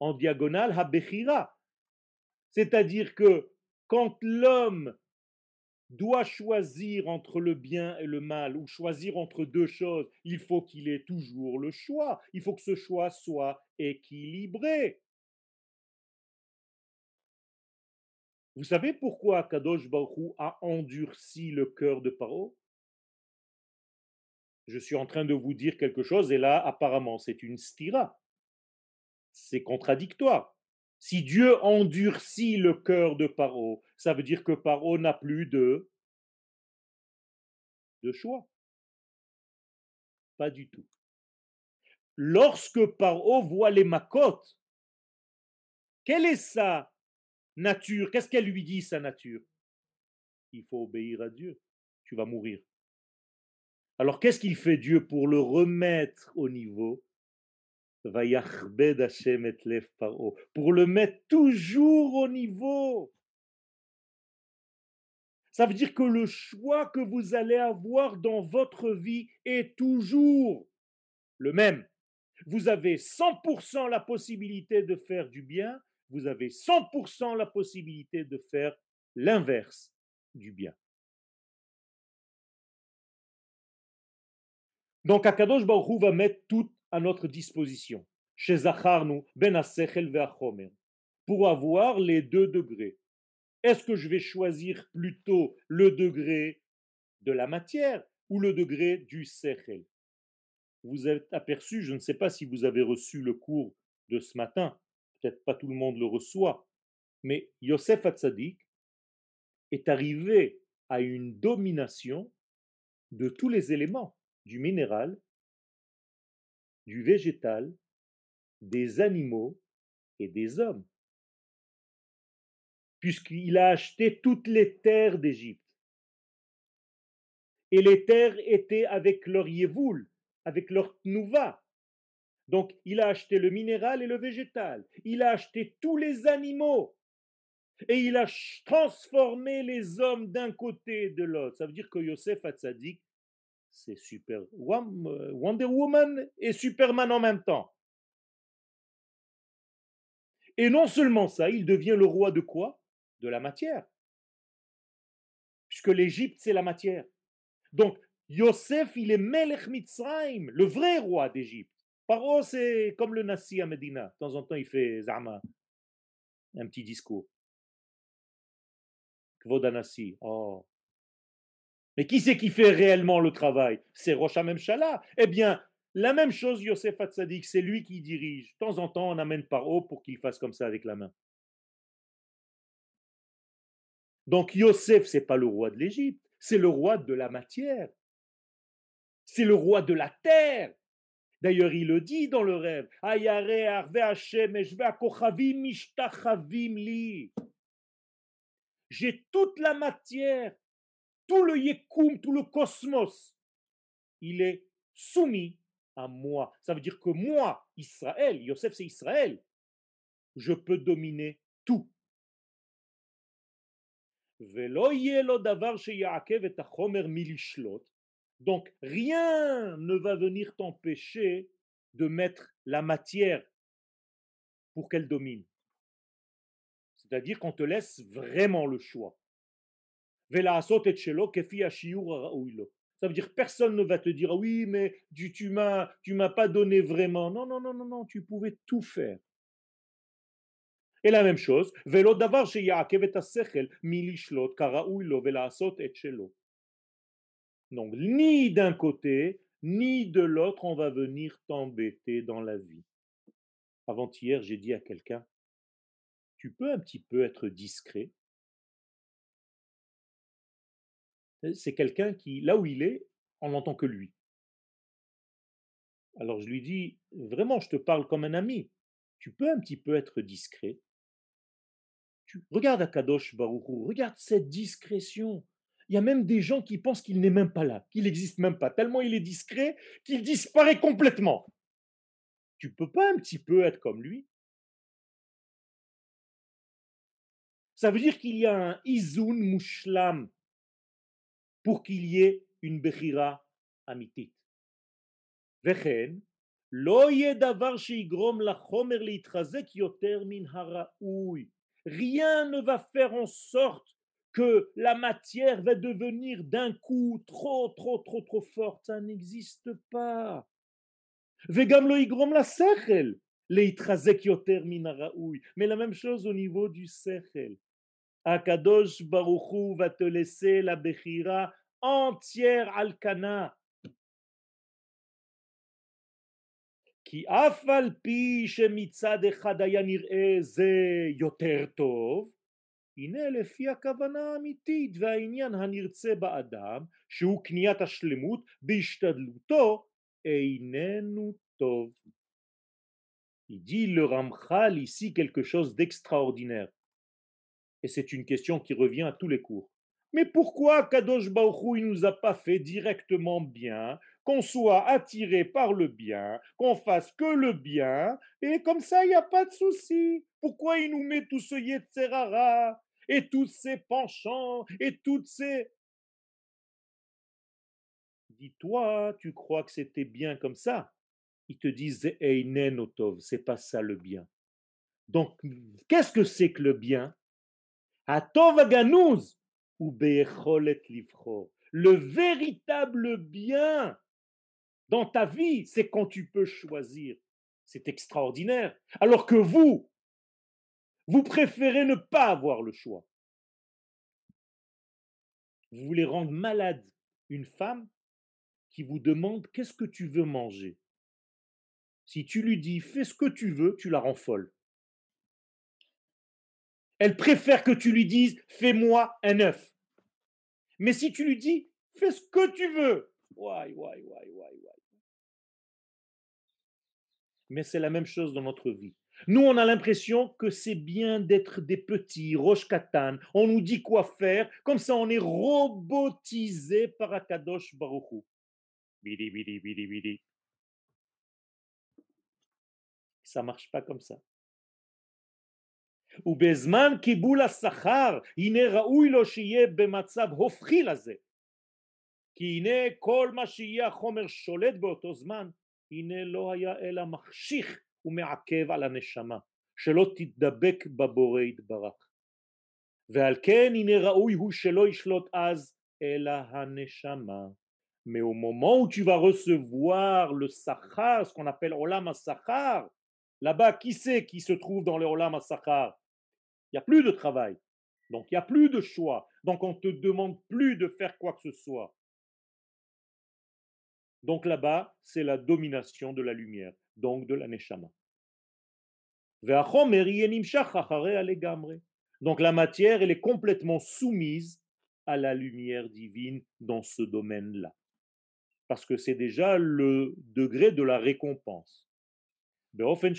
En diagonale, habechira. C'est-à-dire que quand l'homme doit choisir entre le bien et le mal, ou choisir entre deux choses, il faut qu'il ait toujours le choix. Il faut que ce choix soit équilibré. Vous savez pourquoi Kadosh Baruch a endurci le cœur de Paro? Je suis en train de vous dire quelque chose et là, apparemment, c'est une stira. C'est contradictoire. Si Dieu endurcit le cœur de Paro, ça veut dire que Paro n'a plus de, de choix. Pas du tout. Lorsque Paro voit les macotes, quelle est sa nature? Qu'est-ce qu'elle lui dit, sa nature? Il faut obéir à Dieu. Tu vas mourir. Alors qu'est-ce qu'il fait Dieu pour le remettre au niveau pour le mettre toujours au niveau. Ça veut dire que le choix que vous allez avoir dans votre vie est toujours le même. Vous avez 100% la possibilité de faire du bien, vous avez 100% la possibilité de faire l'inverse du bien. Donc Akadosh Baruch va mettre tout à notre disposition, chez Ben pour avoir les deux degrés. Est-ce que je vais choisir plutôt le degré de la matière ou le degré du Sechel? Vous êtes aperçu, je ne sais pas si vous avez reçu le cours de ce matin, peut-être pas tout le monde le reçoit, mais Yosef Hatzadik est arrivé à une domination de tous les éléments, du minéral, du végétal, des animaux et des hommes. Puisqu'il a acheté toutes les terres d'Égypte. Et les terres étaient avec leur yévoul, avec leur tnouva. Donc il a acheté le minéral et le végétal. Il a acheté tous les animaux. Et il a transformé les hommes d'un côté et de l'autre. Ça veut dire que Yosef Hatzadik c'est super. Euh, Wonder Woman et Superman en même temps. Et non seulement ça, il devient le roi de quoi? De la matière. Puisque l'Égypte, c'est la matière. Donc, Yosef, il est Melech Mitzrayim, le vrai roi d'Égypte. Paro, c'est comme le Nassi à Medina. De temps en temps, il fait Zama, un petit discours. Kvodanassi. Oh. Mais qui c'est qui fait réellement le travail? C'est Rosh Hamemshala. Eh bien, la même chose, Yosef Hatzadik, c'est lui qui dirige. De temps en temps, on amène par haut pour qu'il fasse comme ça avec la main. Donc Yosef, c'est pas le roi de l'Égypte, c'est le roi de la matière. C'est le roi de la terre. D'ailleurs, il le dit dans le rêve. J'ai toute la matière, tout le yekum, tout le cosmos. Il est soumis à moi. Ça veut dire que moi, Israël, Yosef c'est Israël, je peux dominer tout. Donc rien ne va venir t'empêcher de mettre la matière pour qu'elle domine. C'est-à-dire qu'on te laisse vraiment le choix. Ça veut dire personne ne va te dire oui, mais tu, tu m'as tu m'as pas donné vraiment. Non, non, non, non, non, tu pouvais tout faire. Et la même chose, donc ni d'un côté, ni de l'autre, on va venir t'embêter dans la vie. Avant-hier, j'ai dit à quelqu'un, tu peux un petit peu être discret c'est quelqu'un qui, là où il est, on n'entend que lui. Alors je lui dis, vraiment, je te parle comme un ami. Tu peux un petit peu être discret. Tu, regarde Akadosh Baruchou, regarde cette discrétion. Il y a même des gens qui pensent qu'il n'est même pas là, qu'il n'existe même pas, tellement il est discret qu'il disparaît complètement. Tu peux pas un petit peu être comme lui? Ça veut dire qu'il y a un izun mushlam pour qu'il y ait une bechira amitit. Vechen, lo davar sheigrom la chomer liitrazek yoter min haraoui. Rien ne va faire en sorte que la matière va devenir d'un coup trop, trop, trop, trop forte. Ça n'existe pas. Vegam lo igrom la sechel. Mais la même chose au niveau du sechel. Akadosh Baruchou va te laisser la Bechira entière alkana. Qui afal pi shemitzad echad היה נראה זה יותר טוב, הנה לפי הכוונה האמיתית והעניין הנרצה באדם, שהוא קניית השלמות בהשתדלותו, איננו טוב. Il dit le Ramchal ici quelque chose d'extraordinaire. Et c'est une question qui revient à tous les cours. Mais pourquoi Kadosh Baruch il nous a pas fait directement bien, qu'on soit attiré par le bien, qu'on fasse que le bien, et comme ça, il n'y a pas de souci. Pourquoi il nous met tout ce Yetzerara, et tous ces penchants, et toutes ces... Dis-toi, tu crois que c'était bien comme ça? Ils te disent Einenotov, c'est pas ça le bien. Donc, qu'est-ce que c'est que le bien? Ou Le véritable bien dans ta vie, c'est quand tu peux choisir. C'est extraordinaire. Alors que vous, vous préférez ne pas avoir le choix. Vous voulez rendre malade une femme qui vous demande qu'est-ce que tu veux manger? Si tu lui dis fais ce que tu veux, tu la rends folle. Elle préfère que tu lui dises fais-moi un œuf. Mais si tu lui dis fais ce que tu veux, Mais c'est la même chose dans notre vie. Nous, on a l'impression que c'est bien d'être des petits, roche katan. On nous dit quoi faire. Comme ça, on est robotisé par Akadosh Baruchou. Bidi, bidi, bidi, bidi. Ça marche pas comme ça. ובזמן קיבול השכר, הנה ראוי לו שיהיה במצב הופכי לזה. כי הנה כל מה שיהיה החומר שולט באותו זמן, הנה לא היה אלא מחשיך ומעכב על הנשמה, שלא תדבק בבורא יתברך. ועל כן הנה ראוי הוא שלא ישלוט אז אלא הנשמה. Mais au moment où tu vas recevoir le sachar, ce qu'on appelle olam sachar, là-bas, Il n'y a plus de travail. Donc il n'y a plus de choix. Donc on ne te demande plus de faire quoi que ce soit. Donc là-bas, c'est la domination de la lumière, donc de la neshama. Donc la matière, elle est complètement soumise à la lumière divine dans ce domaine-là. Parce que c'est déjà le degré de la récompense. Là-bas,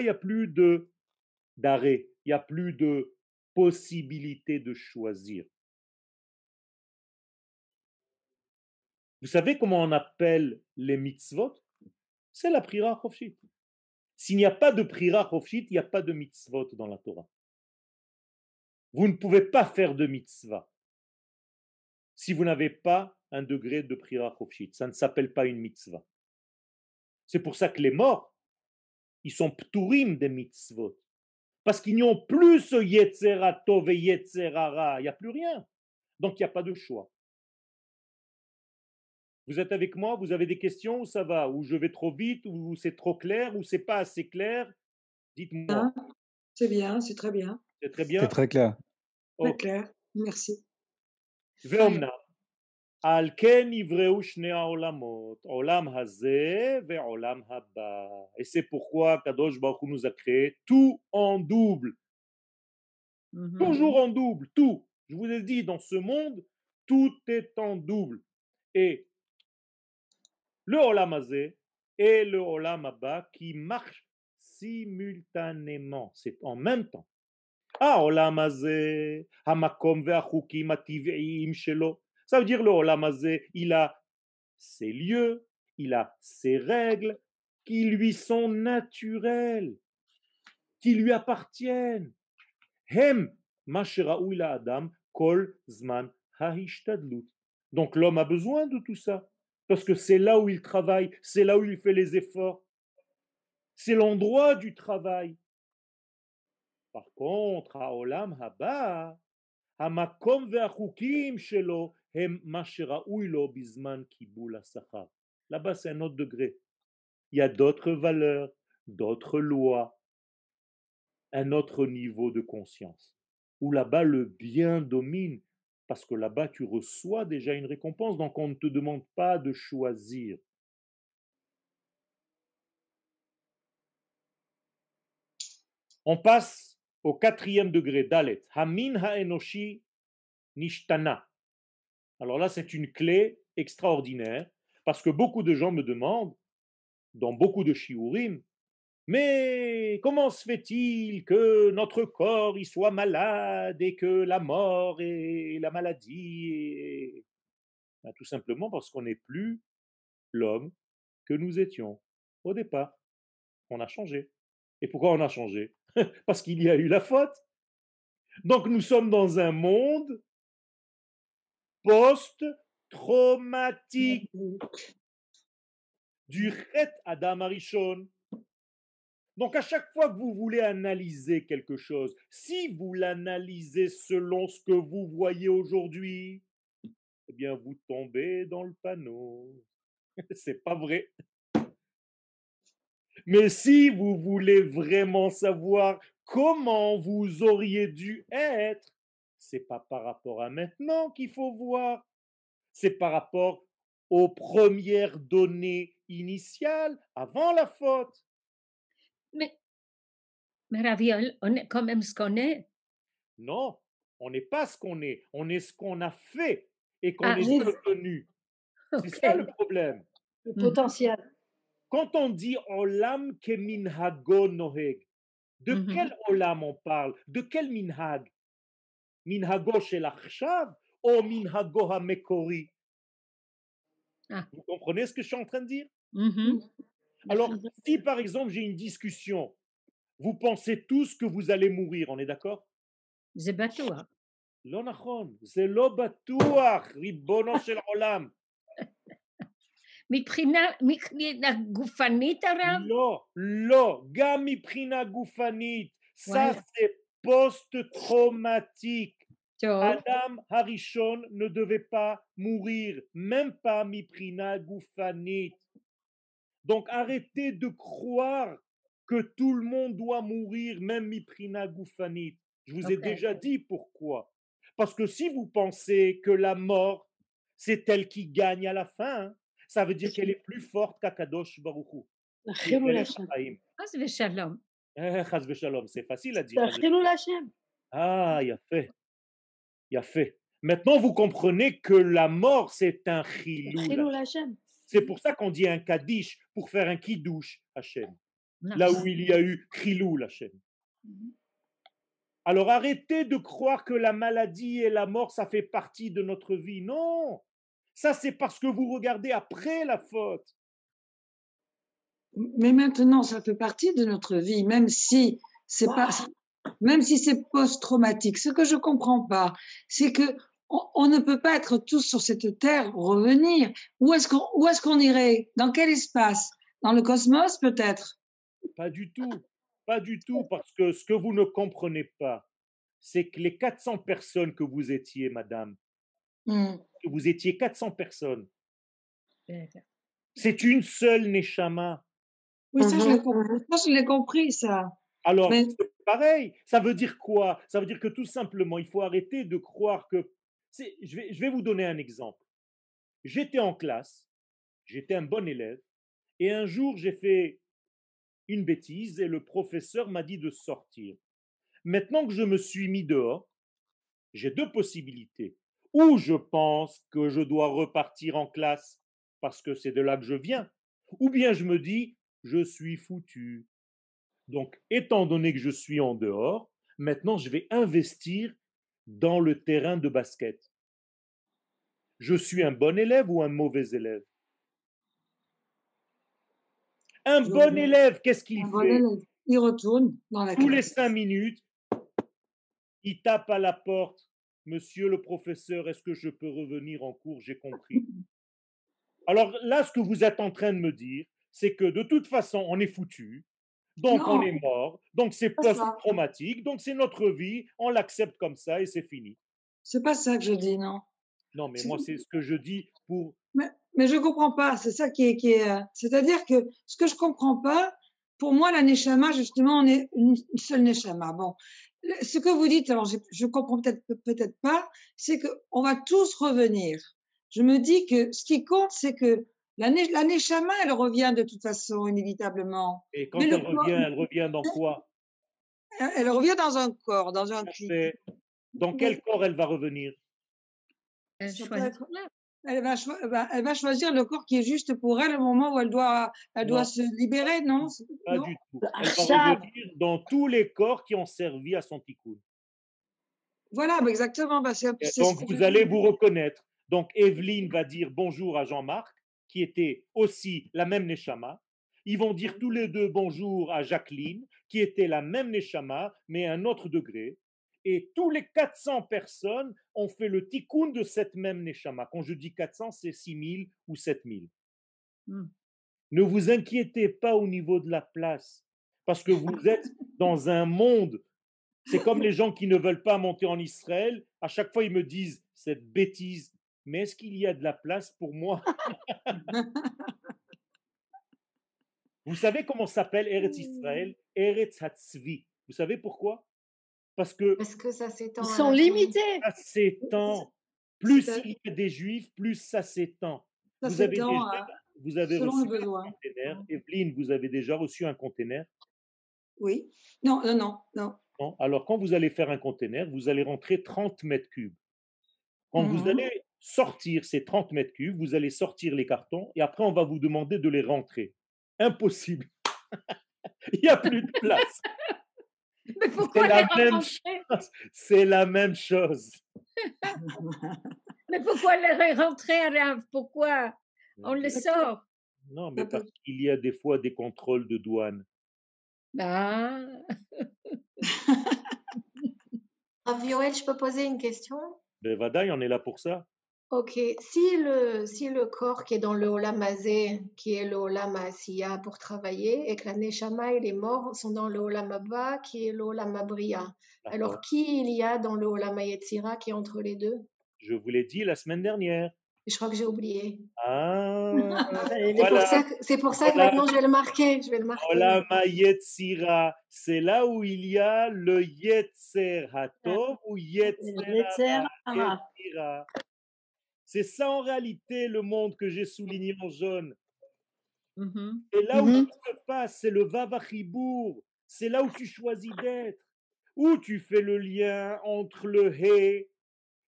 il n'y a plus de d'arrêt, il n'y a plus de possibilité de choisir. Vous savez comment on appelle les mitzvot? C'est la prière chofshit. S'il n'y a pas de prière chofshit, il n'y a pas de mitzvot dans la Torah. Vous ne pouvez pas faire de mitzvah si vous n'avez pas un degré de prière chofshit. Ça ne s'appelle pas une mitzvah. C'est pour ça que les morts, ils sont pturim des mitzvot parce qu'ils n'ont plus ce Yetzera Tov et Yetzerara. Il n'y a plus rien. Donc il n'y a pas de choix. Vous êtes avec moi, vous avez des questions, ou ça va, ou je vais trop vite, ou c'est trop clair, ou c'est pas assez clair? Dites-moi. C'est bien, c'est très bien. C'est très bien. C'est très clair. Très clair, merci. על כן נבראו שני העולמות, עולם הזה ועולם הבא. Et c'est pourquoi Kadosh Baruch Hu nous a créé tout en double. Mhm. Toujours en double, tout. Je vous ai dit, dans ce monde, tout est en double. Et le Olam Hazé et le Olam Abba qui marchent simultanément. C'est en même temps. העולם הזה, המקום והחוקים הטבעיים שלו. ça veut dire le Olam il a ses lieux, il a ses règles qui lui sont naturelles, qui lui appartiennent. Hem, adam, kol zman Donc l'homme a besoin de tout ça, parce que c'est là où il travaille, c'est là où il fait les efforts, c'est l'endroit du travail. Par contre, à Olam Haba, Hamakom shelo הם מה שראוי לו בזמן קיבול השכר. Là-bas, c'est un autre degré. Il y a d'autres valeurs, d'autres lois, un autre niveau de conscience. Où là-bas, le bien domine, parce que là-bas, tu reçois déjà une récompense, donc on ne te demande pas de choisir. On passe au quatrième degré, Dalet. Hamin ha'enoshi nishtana. Alors là, c'est une clé extraordinaire, parce que beaucoup de gens me demandent, dans beaucoup de shiurim, mais comment se fait-il que notre corps il soit malade et que la mort et la maladie Ben, Tout simplement parce qu'on n'est plus l'homme que nous étions au départ. On a changé. Et pourquoi on a changé? Parce qu'il y a eu la faute. Donc nous sommes dans un monde post-traumatique du Chet Adam Arishon. Donc à chaque fois que vous voulez analyser quelque chose, si vous l'analysez selon ce que vous voyez aujourd'hui, eh bien vous tombez dans le panneau. C'est pas vrai. Mais si vous voulez vraiment savoir comment vous auriez dû être, c'est pas par rapport à maintenant qu'il faut voir. C'est par rapport aux premières données initiales avant la faute. Mais, mais Raviol, on est quand même ce qu'on est. Non, on n'est pas ce qu'on est, on est ce qu'on a fait et qu'on Ah, est oui. devenu. C'est ça le problème. Le Mhm. potentiel. Quand on dit olam ke minhago noheg, de Mhm. quel olam on parle? De quel minhag? Minhago shel achshav ou minhago hamekori Ah. Vous comprenez ce que je suis en train de dire Mhm. Alors, si par exemple j'ai une discussion, vous pensez tous que vous allez mourir, on est d'accord זה בטוח. לא נכון, זה לא בטוח, ריבונו של עולם. מבחינה, מבחינה גופנית הרב? לא, לא, גם מבחינה גופנית, ça וואלה. c'est post-traumatique. טוב. Adam Harishon ne devait pas mourir, même pas miprina goufanit. Donc arrêtez de croire que tout le monde doit mourir, même miprina goufanit. Je vous ai Ok. déjà dit pourquoi. Parce que si vous pensez que la mort, c'est elle qui gagne à la fin, hein, ça veut dire qu'elle est plus forte qu'Akadosh Baruch Hu. חילול השם. חס ושלום. Eh, chas v'shalom, c'est facile à dire. זה chas חילול השם. Ah, il a fait. Il a fait. Maintenant, vous comprenez que la mort, c'est un chilou. C'est pour ça qu'on dit un kaddish pour faire un kidouche Hachem. Là où il y a eu chilou Hachem. Alors arrêtez de croire que la maladie et la mort, ça fait partie de notre vie. Non Ça, c'est parce que vous regardez après la faute. Mais maintenant, ça fait partie de notre vie, même si c'est wow. pas même si c'est post-traumatique. Ce que je comprends pas, c'est que on, ne peut pas être tous sur cette terre, revenir. Où est-ce qu'on, irait? Dans quel espace? Dans le cosmos peut-être? Pas du tout, pas du tout, parce que ce que vous ne comprenez pas, c'est que les 400 personnes que vous étiez, madame, hmm. vous étiez 400 personnes, c'est une seule Neshama. Oui, ça, je l'ai mhm. compris, ça. Alors, pareil. Ça veut dire quoi? Ça veut dire que tout simplement, il faut arrêter de croire que. je vais vous donner un exemple. J'étais en classe, j'étais un bon élève, et un jour, j'ai fait une bêtise et le professeur m'a dit de sortir. Maintenant que je me suis mis dehors, j'ai deux possibilités. Ou je pense que je dois repartir en classe parce que c'est de là que je viens, ou bien je me dis, je suis foutu. Donc, étant donné que je suis en dehors, maintenant je vais investir dans le terrain de basket. Je suis un bon élève ou un mauvais élève? Un Je bon élève, qu'est-ce qu'il bon fait? Il retourne dans la Tous les cinq minutes, il tape à la porte. Monsieur le professeur, est-ce que je peux revenir en cours? J'ai compris. Alors là, ce que vous êtes en train de me dire, c'est que de toute façon, on est foutu. Donc on est mort. Donc c'est post-traumatique. Donc c'est notre vie. On l'accepte comme ça et c'est fini. C'est pas ça que je dis, non. Non, mais moi, c'est ce que je dis pour. Mais, mais je comprends pas. C'est ça qui est, qui est, euh, c'est-à-dire que ce que je comprends pas, pour moi, la neshama, justement, on est une seule neshama. Bon. Ce que vous dites, alors je, je comprends peut-être, peut-être pas, c'est que on va tous revenir. Je me dis que ce qui compte, c'est que la, ne- la elle revient de toute façon, inévitablement. Et quand Mais elle corps- revient, elle revient dans quoi? Elle, elle revient dans un corps, dans un Dans quel corps elle va revenir? Elle va, elle choisir le corps qui est juste pour elle au moment où elle doit, elle doit Non. se libérer, non? Pas Non? du tout. Elle va revenir dans tous les corps qui ont servi à son tikkun. Voilà, exactement. Bah, Donc, que vous allez vous reconnaître. Donc, Evelyne va dire bonjour à Jean-Marc, qui était aussi la même Neshama. Ils vont dire tous les deux bonjour à Jacqueline, qui était la même Neshama, mais à un autre degré. Et tous les 400 personnes ont fait le tikkun de cette même Neshama. Quand je dis 400, c'est 6000 ou 7000. Hmm. Ne vous inquiétez pas au niveau de la place, parce que vous êtes dans un monde. C'est comme les gens qui ne veulent pas monter en Israël. À chaque fois, ils me disent cette bêtise. Mais est-ce qu'il y a de la place pour moi? Vous savez comment s'appelle Eretz Israël? Eretz Hatzvi. Vous savez pourquoi? Parce que Parce que ça s'étend. Ils sont limités. ça s'étend. Plus il y a des juifs, plus ça s'étend. Ça Vous avez déjà à- vous avez selon reçu un besoin. container. Evelyne, vous avez déjà reçu un container? Oui. Non, non, non, non. Non Alors, quand vous allez faire un container, vous allez rentrer 30 mètres cubes. Quand vous Mhm. allez sortir ces 30 mètres cubes, vous allez sortir les cartons et après, on va vous demander de les rentrer. Impossible. Il n'y a plus de place. Mais pourquoi la les même rentrer? C'est la même chose. Mais pourquoi les rentrer, Arav Pourquoi? On les sort. Non, mais parce qu'il y a des fois des contrôles de douane. Ah, Rav Yoel, je peux poser une question? Ben, Vadaï, on est là pour ça. Ok, si le, si le corps qui est dans le Olam qui est le Olam Asiya pour travailler, et que la Neshama et les morts sont dans le Olam Abba, qui est le Olam Abriya, alors qui il y a dans le Olam Yetzira qui est entre les deux? Je vous l'ai dit la semaine dernière. Je crois que j'ai oublié. Ah, C'est pour ça que, c'est pour ça que Voilà. maintenant je vais le marquer. Je vais le marquer. Olama Yetzira, c'est là où il y a le Yetzer Hatov ou Yetzer. C'est ça en réalité le monde que j'ai souligné en jaune. Mhm. Et là où Mhm. tout se passe, c'est le Vavachibour. C'est là où tu choisis d'être. Où tu fais le lien entre le He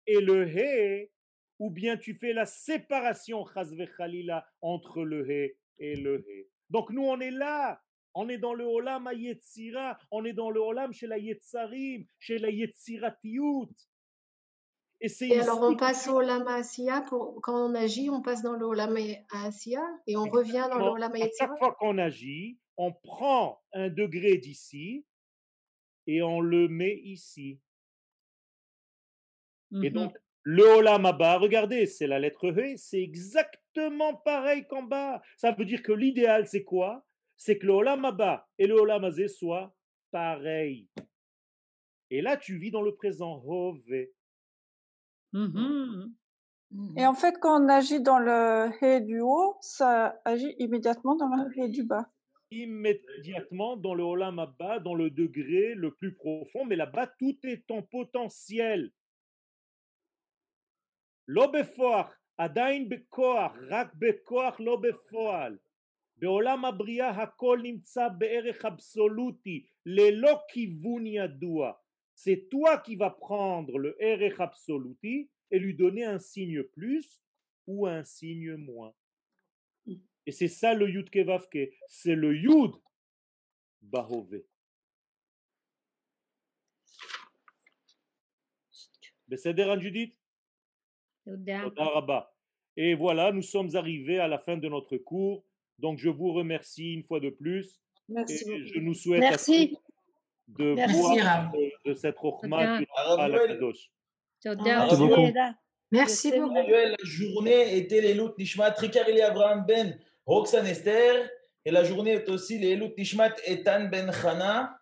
et le He, ou bien tu fais la séparation, Khalila, entre le He et le He. Donc nous, on est là. On est dans le Olam Yetzira. On est dans le Olam chez la Yetzarim, chez la Yetziratiut. Et alors on passe au Lama Asiya. Pour, quand on agit, on passe dans le Lama Asiya et on revient dans le. Lama À chaque fois qu'on agit, on prend un degré d'ici et on le met ici. Et donc, le Olam Abba, regardez, c'est la lettre He, c'est exactement pareil qu'en bas. Ça veut dire que l'idéal, c'est quoi? C'est que le Olam Abba et le Olam Azé soient pareils. Et là, tu vis dans le présent. Hove. Mhm. Et en fait, quand on agit dans le He du haut, ça agit immédiatement dans le He du bas. immédiatement dans le Olam Abba, dans le degré le plus profond, mais là-bas, tout est en potentiel. לא בפועל, עדיין בכוח, רק בכוח לא בפועל. בעולם הבריאה הכל נמצא בערך אבסולוטי, ללא כיוון ידוע. c'est toi qui vas prendre le Erech Absoluti et lui donner un signe plus ou un signe moins. Et c'est ça le Yud Kevavke, c'est le Yud Bahové. Besséder Judith Et voilà, nous sommes arrivés à la fin de notre cours. Donc je vous remercie une fois de plus. Merci. Je nous souhaite Merci de Merci, de, cette rochma à la Kadosh. Merci beaucoup. La journée était l'Elout Nishmat Rikarili Abraham Ben Roxane Esther et la journée est aussi l'Elout Nishmat Etan Ben Chana.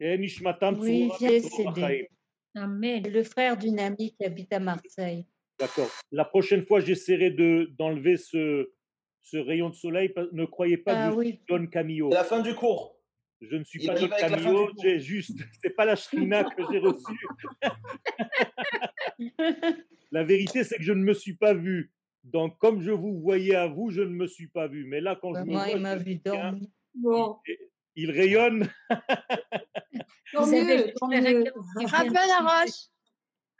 Et Nishmatam Oui, j'ai cédé. Amen. Le frère d'une amie qui habite à Marseille. D'accord. La prochaine fois, j'essaierai d'enlever ce, ce rayon de soleil. Ne croyez pas ah, du oui. Don Camillo. La fin du cours. Je ne suis Il pas du cours. J'ai juste, c'est pas la shrina que j'ai reçue. La vérité, c'est que je ne me suis pas vu. Donc, comme je vous voyais à vous, je ne me suis pas vu. Mais là, quand je me Moi, vois, il m'a me vu dormir. Bon, il rayonne. tant mieux, Raphaël de Laroche.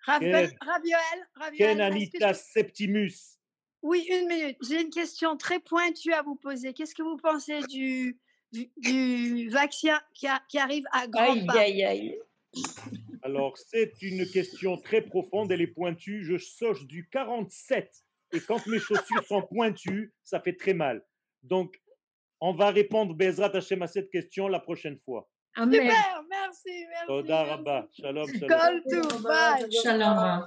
Raphaël, Ken. Ravioel, Ken Anita Septimus? Oui, une minute. J'ai une question très pointue à vous poser. Qu'est-ce que vous pensez du, du, du vaccin qui, a- qui arrive à grands Aïe, pas aïe, aïe. Alors, c'est une question très profonde, elle est pointue. Je soche du 47. Et quand mes chaussures sont pointues, ça fait très mal. Donc, on va répondre, Bezrat Hashem, à cette question la prochaine fois. Amen. Super, merci, merci. Toda. Shalom, shalom. Shalom.